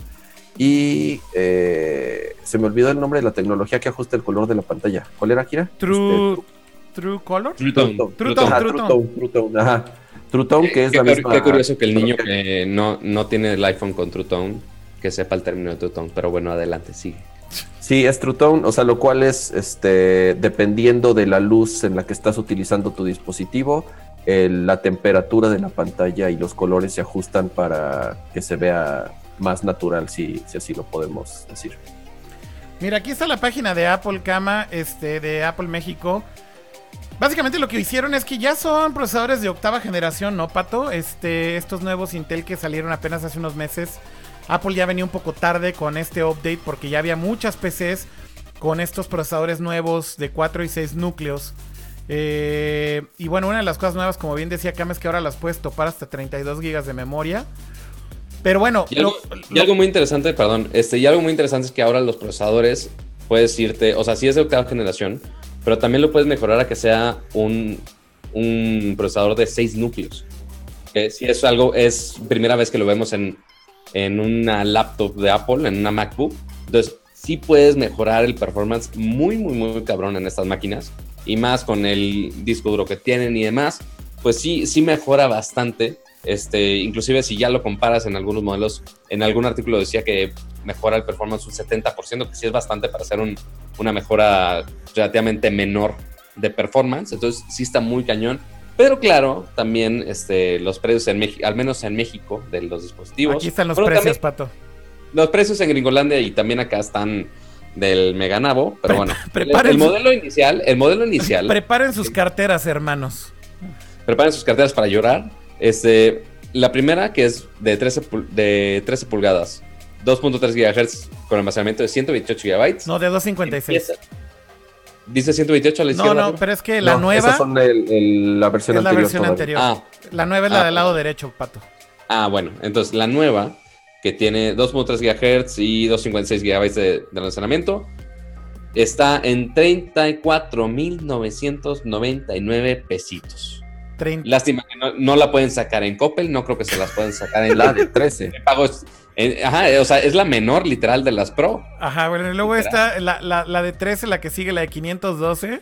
Y eh, se me olvidó el nombre de la tecnología que ajusta el color de la pantalla. ¿Cuál era, Kira? True, True Color. True Tone. True True Tone. Ajá, True True Tone. Tone, True Tone, ajá. True Tone, que es Qué, la misma. qué curioso que el niño que no, no tiene el iPhone con True Tone, que sepa el término de True Tone. Pero bueno, adelante, sigue. Sí, es True Tone, o sea, lo cual es este, dependiendo de la luz en la que estás utilizando tu dispositivo, el- la temperatura de la pantalla y los colores se ajustan para que se vea más natural, si, si así lo podemos decir. Mira, aquí está la página de Apple Cama, este, de Apple México. Básicamente lo que hicieron es que ya son procesadores de octava generación, ¿no, Pato? Este, estos nuevos Intel que salieron apenas hace unos meses. Apple ya venía un poco tarde con este update porque ya había muchas PCs con estos procesadores nuevos de 4 y 6 núcleos. Eh, y bueno, una de las cosas nuevas, como bien decía Cam, es que ahora las puedes topar hasta 32 GB de memoria. Pero bueno, Y algo, lo- y algo muy interesante, perdón, este, y algo muy interesante es que ahora los procesadores puedes irte, o sea, sí es de octava generación, pero también lo puedes mejorar a que sea un, un procesador de seis núcleos. Que si es algo, es primera vez que lo vemos en, en una laptop de Apple, en una MacBook. Entonces, sí puedes mejorar el performance muy, muy, muy cabrón en estas máquinas. Y más con el disco duro que tienen y demás, pues sí, sí mejora bastante. Este, inclusive si ya lo comparas en algunos modelos, en algún artículo decía que mejora el performance un 70%, que sí es bastante para hacer un- una mejora relativamente menor de performance. Entonces sí está muy cañón. Pero claro, también este, los precios en México, al menos en México, de los dispositivos. aquí están los Bueno, precios, Pato. los precios en Gringolandia y también acá están del Meganabo, pero Pre- bueno, (laughs) el, preparen el su- modelo inicial, el modelo inicial, (laughs) Preparen sus carteras, hermanos. preparen sus carteras para llorar. Este, la primera que es de 13, pul- de 13 pulgadas, 2.3 GHz con almacenamiento de 128 GB. No, de 256. Dice 128 a la No, izquierda. no, arriba? pero es que la No, nueva Esas son el- el- la versión es la anterior. versión todavía. anterior. Ah, La nueva es la Ah, del lado derecho, Pato. ah, bueno, entonces la nueva que tiene 2.3 GHz y 256 GB de, de almacenamiento está en 34.999 pesitos. 30. Lástima que no, no la pueden sacar en Coppel, no creo que se las pueden sacar en La de 13. de (laughs) pagos. eh, ajá, o sea, es la menor literal de las Pro. Ajá, bueno, y luego está la, la, la de 13, la que sigue, la de 512.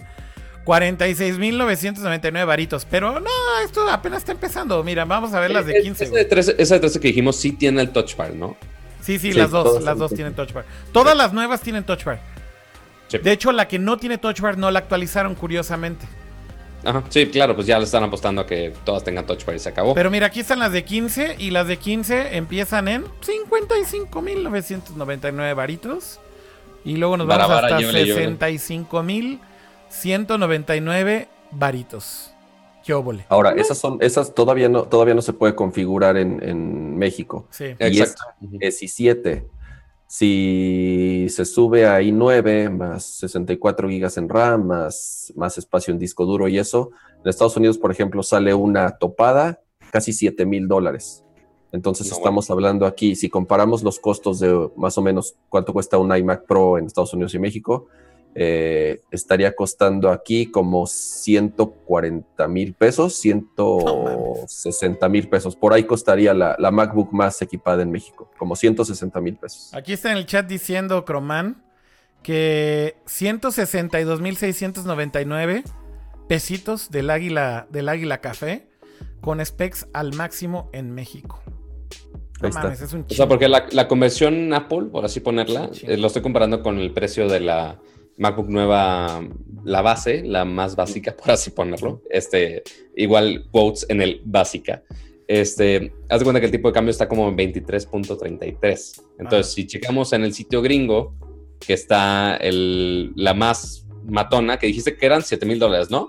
46.999 varitos. Pero no, esto apenas está empezando. Mira, vamos a ver las de Es- 15. Esa güey. de 13, esa de 13 que dijimos sí tiene el touch bar, ¿no? Sí, sí, Sí, las dos. Las dos tienen touch bar. Todas las nuevas tienen touch bar. Sí. De hecho, la que no tiene touch bar no la actualizaron, curiosamente. Ajá, sí, claro, pues ya le están apostando a que todas tengan touch bar y se acabó. Pero mira, aquí están las de 15 y las de 15 empiezan en 55.999 varitos. Y luego nos vamos hasta llévele, llévele. 65.199 varitos. ¿Qué óvole? Ahora, esas son, esas todavía no, todavía no se puede configurar en, en México. Sí. Y Exacto. es i7. Si se sube a i9 más 64 gigas en RAM, más, más espacio en disco duro y eso, en Estados Unidos, por ejemplo, sale una topada casi 7 mil dólares. Entonces No, estamos hablando aquí, si comparamos los costos de más o menos cuánto cuesta un iMac Pro en Estados Unidos y México, eh, estaría costando aquí como 140 mil pesos, 160 mil pesos. Por ahí costaría la, la MacBook más equipada en México, como 160 mil pesos. Aquí está en el chat diciendo Croman que 162.699 pesitos del águila, del águila café con specs al máximo en México. No mames, es un O sea, porque la, la conversión Apple, por así ponerla, eh, lo estoy comparando con el precio de la MacBook nueva, la base, la más básica, por así ponerlo. Este, igual quotes en el básica. Este, haz de cuenta que el tipo de cambio está como en 23.33. Entonces, Ah. si checamos en el sitio gringo, que está el, la más matona, que dijiste que eran 7 mil dólares, ¿no?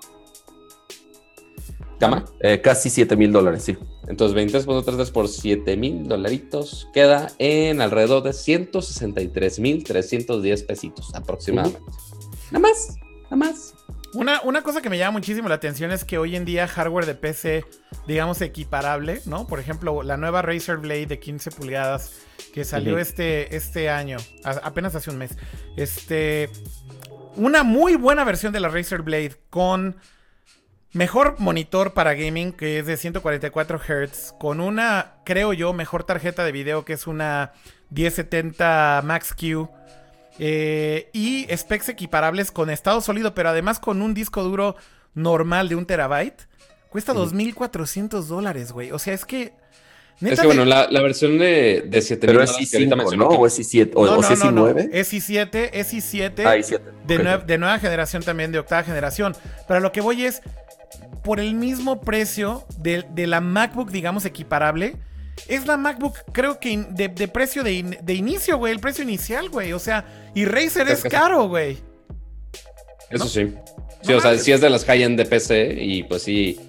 ¿Cama? Eh, casi 7 mil dólares, sí. Entonces 23.33 por 7 mil dolaritos queda en alrededor de 163 mil 310 pesitos aproximadamente. Nada más, nada más. Una, una cosa que me llama muchísimo la atención es que hoy en día hardware de PC, digamos, equiparable, ¿no? Por ejemplo, la nueva Razer Blade de 15 pulgadas que salió este, este año, a- apenas hace un mes. Este, una muy buena versión de la Razer Blade con mejor monitor para gaming, que es de 144 Hz, con una, creo yo, mejor tarjeta de video, que es una 1070 Max Q. Eh, y specs equiparables con estado sólido, pero además con un disco duro normal de un terabyte. Cuesta Ujú. 2.400 dólares, güey. O sea, es que... Es que bueno, la, la versión de, de 7 Pero mil es que ahorita i5, mencionó ¿no? que- O es i7, o, No, o no, si es no, no. i9. Es i7, es i7 Ah, i7. de, ok. nue- de nueva generación también, de octava generación. Pero a lo que voy es, por el mismo precio de, de la MacBook, digamos, equiparable. Es la MacBook, creo que in- de, de precio de, in- de inicio, güey. El precio inicial, güey. O sea, y Razer es caro, güey. Eso sí. Sí, No o sea, sí es de las high-end de PC y pues sí,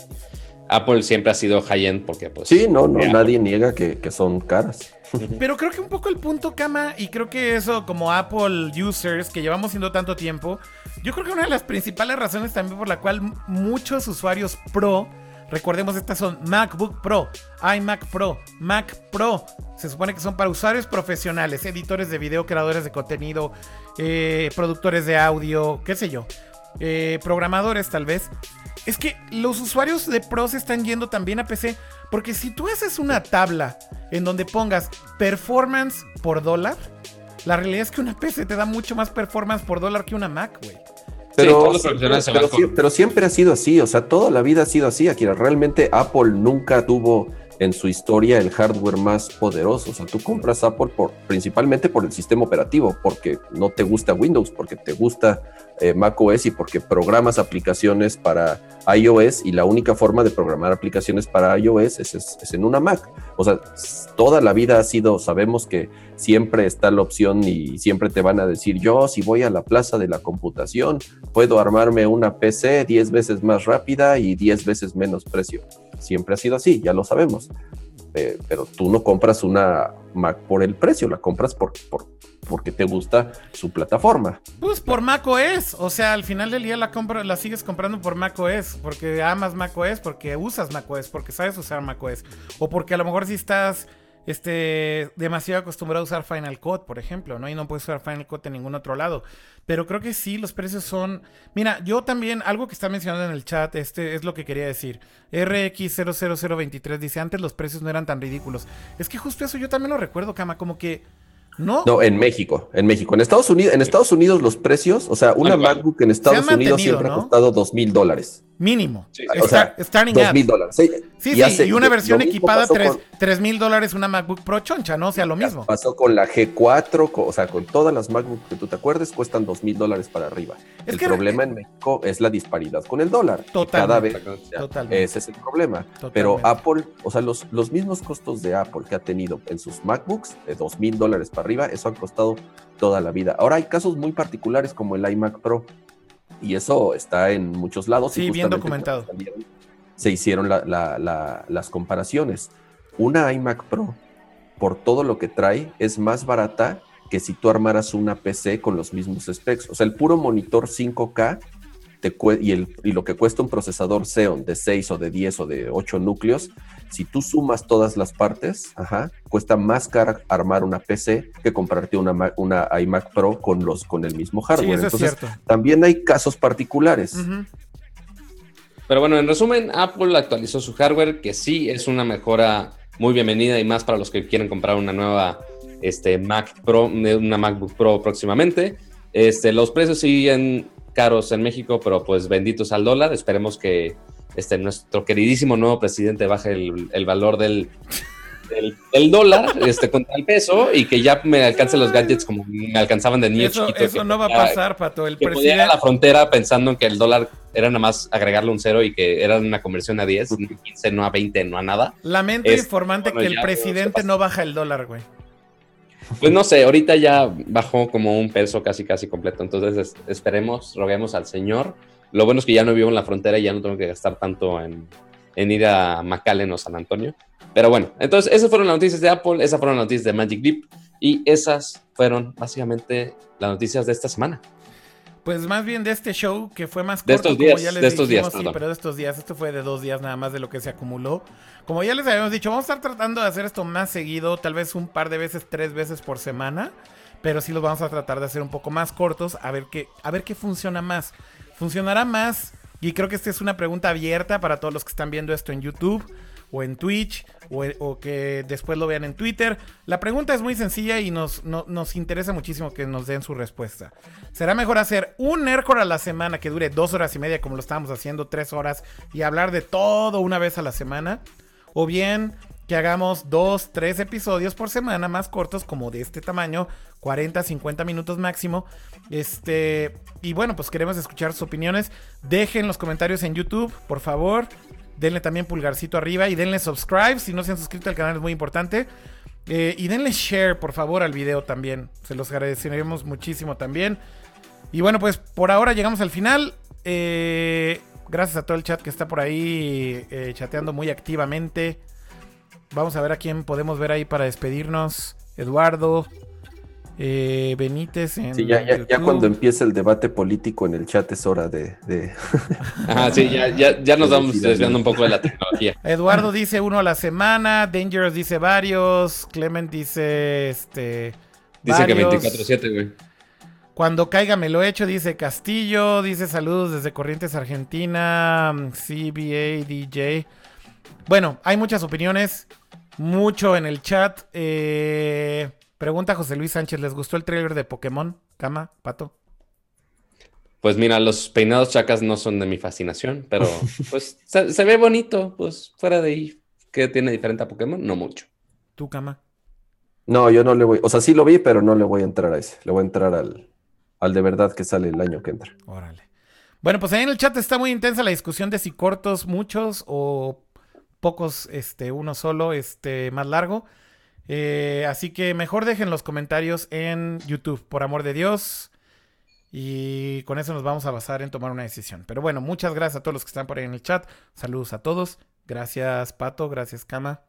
Apple siempre ha sido high-end porque pues... Sí, no, no, nadie niega que, que son caras. (laughs) Pero creo que un poco el punto, Kama, y creo que eso como Apple users que llevamos siendo tanto tiempo, yo creo que una de las principales razones también por la cual muchos usuarios Pro, recordemos estas son MacBook Pro, iMac Pro, Mac Pro, se supone que son para usuarios profesionales, editores de video, creadores de contenido, eh, productores de audio, qué sé yo, eh, programadores tal vez. Es que los usuarios de Pro se están yendo también a PC. Porque si tú haces una tabla en donde pongas performance por dólar, la realidad es que una PC te da mucho más performance por dólar que una Mac, güey. Pero, todos los profesionales se pero, pero siempre ha sido así, o sea, toda la vida ha sido así, Akira. Realmente Apple nunca tuvo en su historia el hardware más poderoso. O sea, tú compras Apple por, principalmente por el sistema operativo, porque no te gusta Windows, porque te gusta eh, macOS y porque programas aplicaciones para iOS y la única forma de programar aplicaciones para iOS es, es- es en una Mac. O sea, toda la vida ha sido, sabemos que siempre está la opción y siempre te van a decir, yo si voy a la plaza de la computación, puedo armarme una PC 10 veces más rápida y 10 veces menos precio. Siempre ha sido así, ya lo sabemos. Eh, pero tú no compras una Mac por el precio, la compras por, por- porque te gusta su plataforma. Pues por macOS. O sea, al final del día la, compra, la sigues comprando por macOS. Porque amas macOS, porque usas macOS, porque sabes usar macOS. O porque a lo mejor si estás este, demasiado acostumbrado a usar Final Cut, por ejemplo, ¿no? Y no puedes usar Final Cut en ningún otro lado. Pero creo que sí, los precios son... Mira, yo también, algo que está mencionando en el chat, este es lo que quería decir. RX00023 dice, antes los precios no eran tan ridículos. Es que justo eso yo también lo recuerdo, Kama, como que... No, No, en México, en México. En Estados Unidos, en Estados Unidos los precios, o sea, una. MacBook en Estados Unidos siempre ¿no? ha costado dos mil dólares. mínimo. Sí, O sea, Dos mil dólares. Sí, Sí, y hace- y una versión equipada pasó 3 con- mil dólares una MacBook Pro choncha, ¿no? O sea, lo mismo. Pasó con la G4, co- o sea, con todas las MacBook que tú te acuerdes, cuestan dos mil dólares para arriba. Es el que- problema en México es la disparidad con el dólar. Totalmente. Cada vez, o sea, Totalmente. ese es el problema. Totalmente. Pero Apple, o sea, los, los mismos costos de Apple que ha tenido en sus MacBooks, de dos mil dólares para arriba, eso ha costado toda la vida. Ahora hay casos muy particulares como el iMac Pro, y eso está en muchos lados. y bien documentado. salieron, Se hicieron la- la- la- las comparaciones. Una iMac Pro, por todo lo que trae, es más barata que si tú armaras una PC con los mismos specs. O sea, el puro monitor 5K te y, el, y lo que cuesta un procesador Xeon de 6 o de 10 o de 8 núcleos, si tú sumas todas las partes, ajá, cuesta más caro armar una PC que comprarte una, una iMac Pro con, los, con el mismo Sí, hardware. es Entonces, cierto. también hay casos particulares. Pero bueno, en resumen, Apple actualizó su hardware, que sí es una mejora muy bienvenida y más para los que quieren comprar una nueva este, Mac Pro, una MacBook Pro próximamente. Este, los precios siguen caros en México, pero pues benditos al dólar. Esperemos que este, nuestro queridísimo nuevo presidente baje el, el valor del, del, del dólar este, contra el peso y que ya me alcancen los gadgets como me alcanzaban de niño Eso, chiquito. eso que no va a pasar, Pato. El que podía ir a presidente. la frontera pensando en que el dólar era nada más agregarle un cero y que era una conversión a 10, no a 15, no a 20, no a nada. Lamento Es- informante bueno, que el presidente no baja el dólar, güey. Pues no sé, ahorita ya bajó como un peso casi casi completo, entonces es- esperemos, roguemos al Señor. Lo bueno es que ya no vivo en la frontera y ya no tengo que gastar tanto en, en ir a McAllen o San Antonio. Pero bueno, entonces esas fueron las noticias de Apple, esas fueron las noticias de Magic Leap y esas fueron básicamente las noticias de esta semana. Pues más bien de este show que fue más corto, De estos como días, ya les de estos días, dijimos, sí, pero de estos días, esto fue de dos días nada más de lo que se acumuló. Como ya les habíamos dicho, vamos a estar tratando de hacer esto más seguido, tal vez un par de veces, tres veces por semana, pero sí los vamos a tratar de hacer un poco más cortos, a ver qué, a ver qué funciona más. ¿Funcionará más? Y creo que esta es una pregunta abierta para todos los que están viendo esto en YouTube o en Twitch o, que después lo vean en Twitter. La pregunta es muy sencilla y nos, no- nos interesa muchísimo que nos den su respuesta. ¿Será mejor hacer un Nerdcore a la semana que dure dos horas y media como lo estábamos haciendo, tres horas y hablar de todo una vez a la semana? ¿O bien que hagamos dos, tres episodios por semana más cortos, como de este tamaño, 40, 50 minutos máximo. Este, y bueno, pues queremos escuchar sus opiniones. Dejen los comentarios en YouTube, por favor. Denle también pulgarcito arriba y denle subscribe si no se han suscrito al canal, es muy importante. Eh, y denle share, por favor, al video también. Se los agradeceremos muchísimo también. Y bueno, pues por ahora llegamos al final. Eh, gracias a todo el chat que está por ahí eh, chateando muy activamente. Vamos a ver a quién podemos ver ahí para despedirnos. Eduardo, eh, Benítez en Sí, ya, ya, ya YouTube. cuando empieza el debate político en el chat es hora de... de- Ajá, (laughs) sí, ya, ya, ya nos vamos desviando un poco de la tecnología. (laughs) Eduardo dice uno a la semana, Dangerous dice varios, Clement dice este Dice que varios. 24-7, güey. Cuando caiga me lo echo, dice Castillo, dice saludos desde Corrientes Argentina, CBA DJ. Bueno, hay muchas opiniones, mucho en el chat. Eh, pregunta José Luis Sánchez, ¿les gustó el trailer de Pokémon? Cama, Pato. Pues mira, los peinados chacas no son de mi fascinación, pero (laughs) pues se, se ve bonito, pues fuera de ahí. ¿Qué tiene diferente a Pokémon? No mucho. ¿Tú, Cama? No, yo no le voy... O sea, sí lo vi, pero no le voy a entrar a ese. Le voy a entrar al, al de verdad que sale el año que entra. Órale. Bueno, pues ahí en el chat está muy intensa la discusión de si cortos muchos o pocos, este, uno solo, este, más largo. Eh, así que mejor dejen los comentarios en YouTube, por amor de Dios. Y con eso nos vamos a basar en tomar una decisión. Pero bueno, muchas gracias a todos los que están por ahí en el chat. Saludos a todos. Gracias, Pato. Gracias, Cama.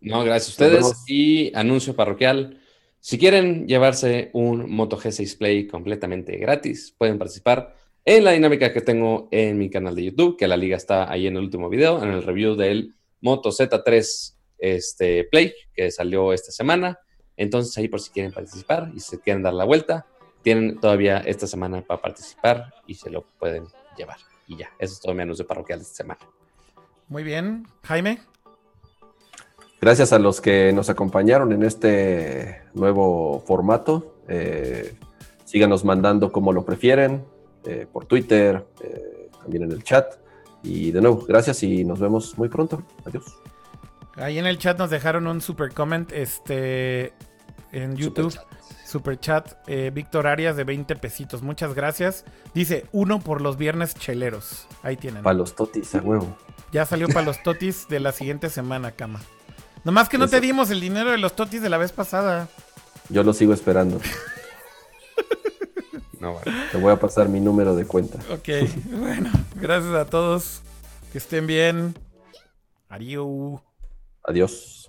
No, gracias a ustedes. Y anuncio parroquial. Si quieren llevarse un Moto G6 Play completamente gratis, pueden participar en la dinámica que tengo en mi canal de YouTube, que la liga está ahí en el último video, en el review del Moto Z3 este, Play, que salió esta semana. Entonces ahí por si quieren participar y se quieren dar la vuelta, tienen todavía esta semana para participar y se lo pueden llevar. Y ya, eso es todo mi anuncio parroquial de esta semana. Muy bien. Jaime. Gracias a los que nos acompañaron en este nuevo formato. Eh, síganos mandando como lo prefieren, eh, por Twitter, eh, también en el chat. Y de nuevo, gracias y nos vemos muy pronto. Adiós. Ahí en el chat nos dejaron un super comment este, en YouTube. Super chat, eh, Víctor Arias de 20 pesitos. Muchas gracias. Dice, uno por los viernes cheleros. Ahí tienen. Para los totis, a huevo. Ya salió para los totis de la siguiente semana, cama. Nomás que no te dimos el dinero de los totis de la vez pasada. Yo lo sigo esperando. (laughs) No, vale. Te voy a pasar mi número de cuenta. Ok, (laughs) bueno, gracias a todos. Que estén bien. Adiós. Adiós.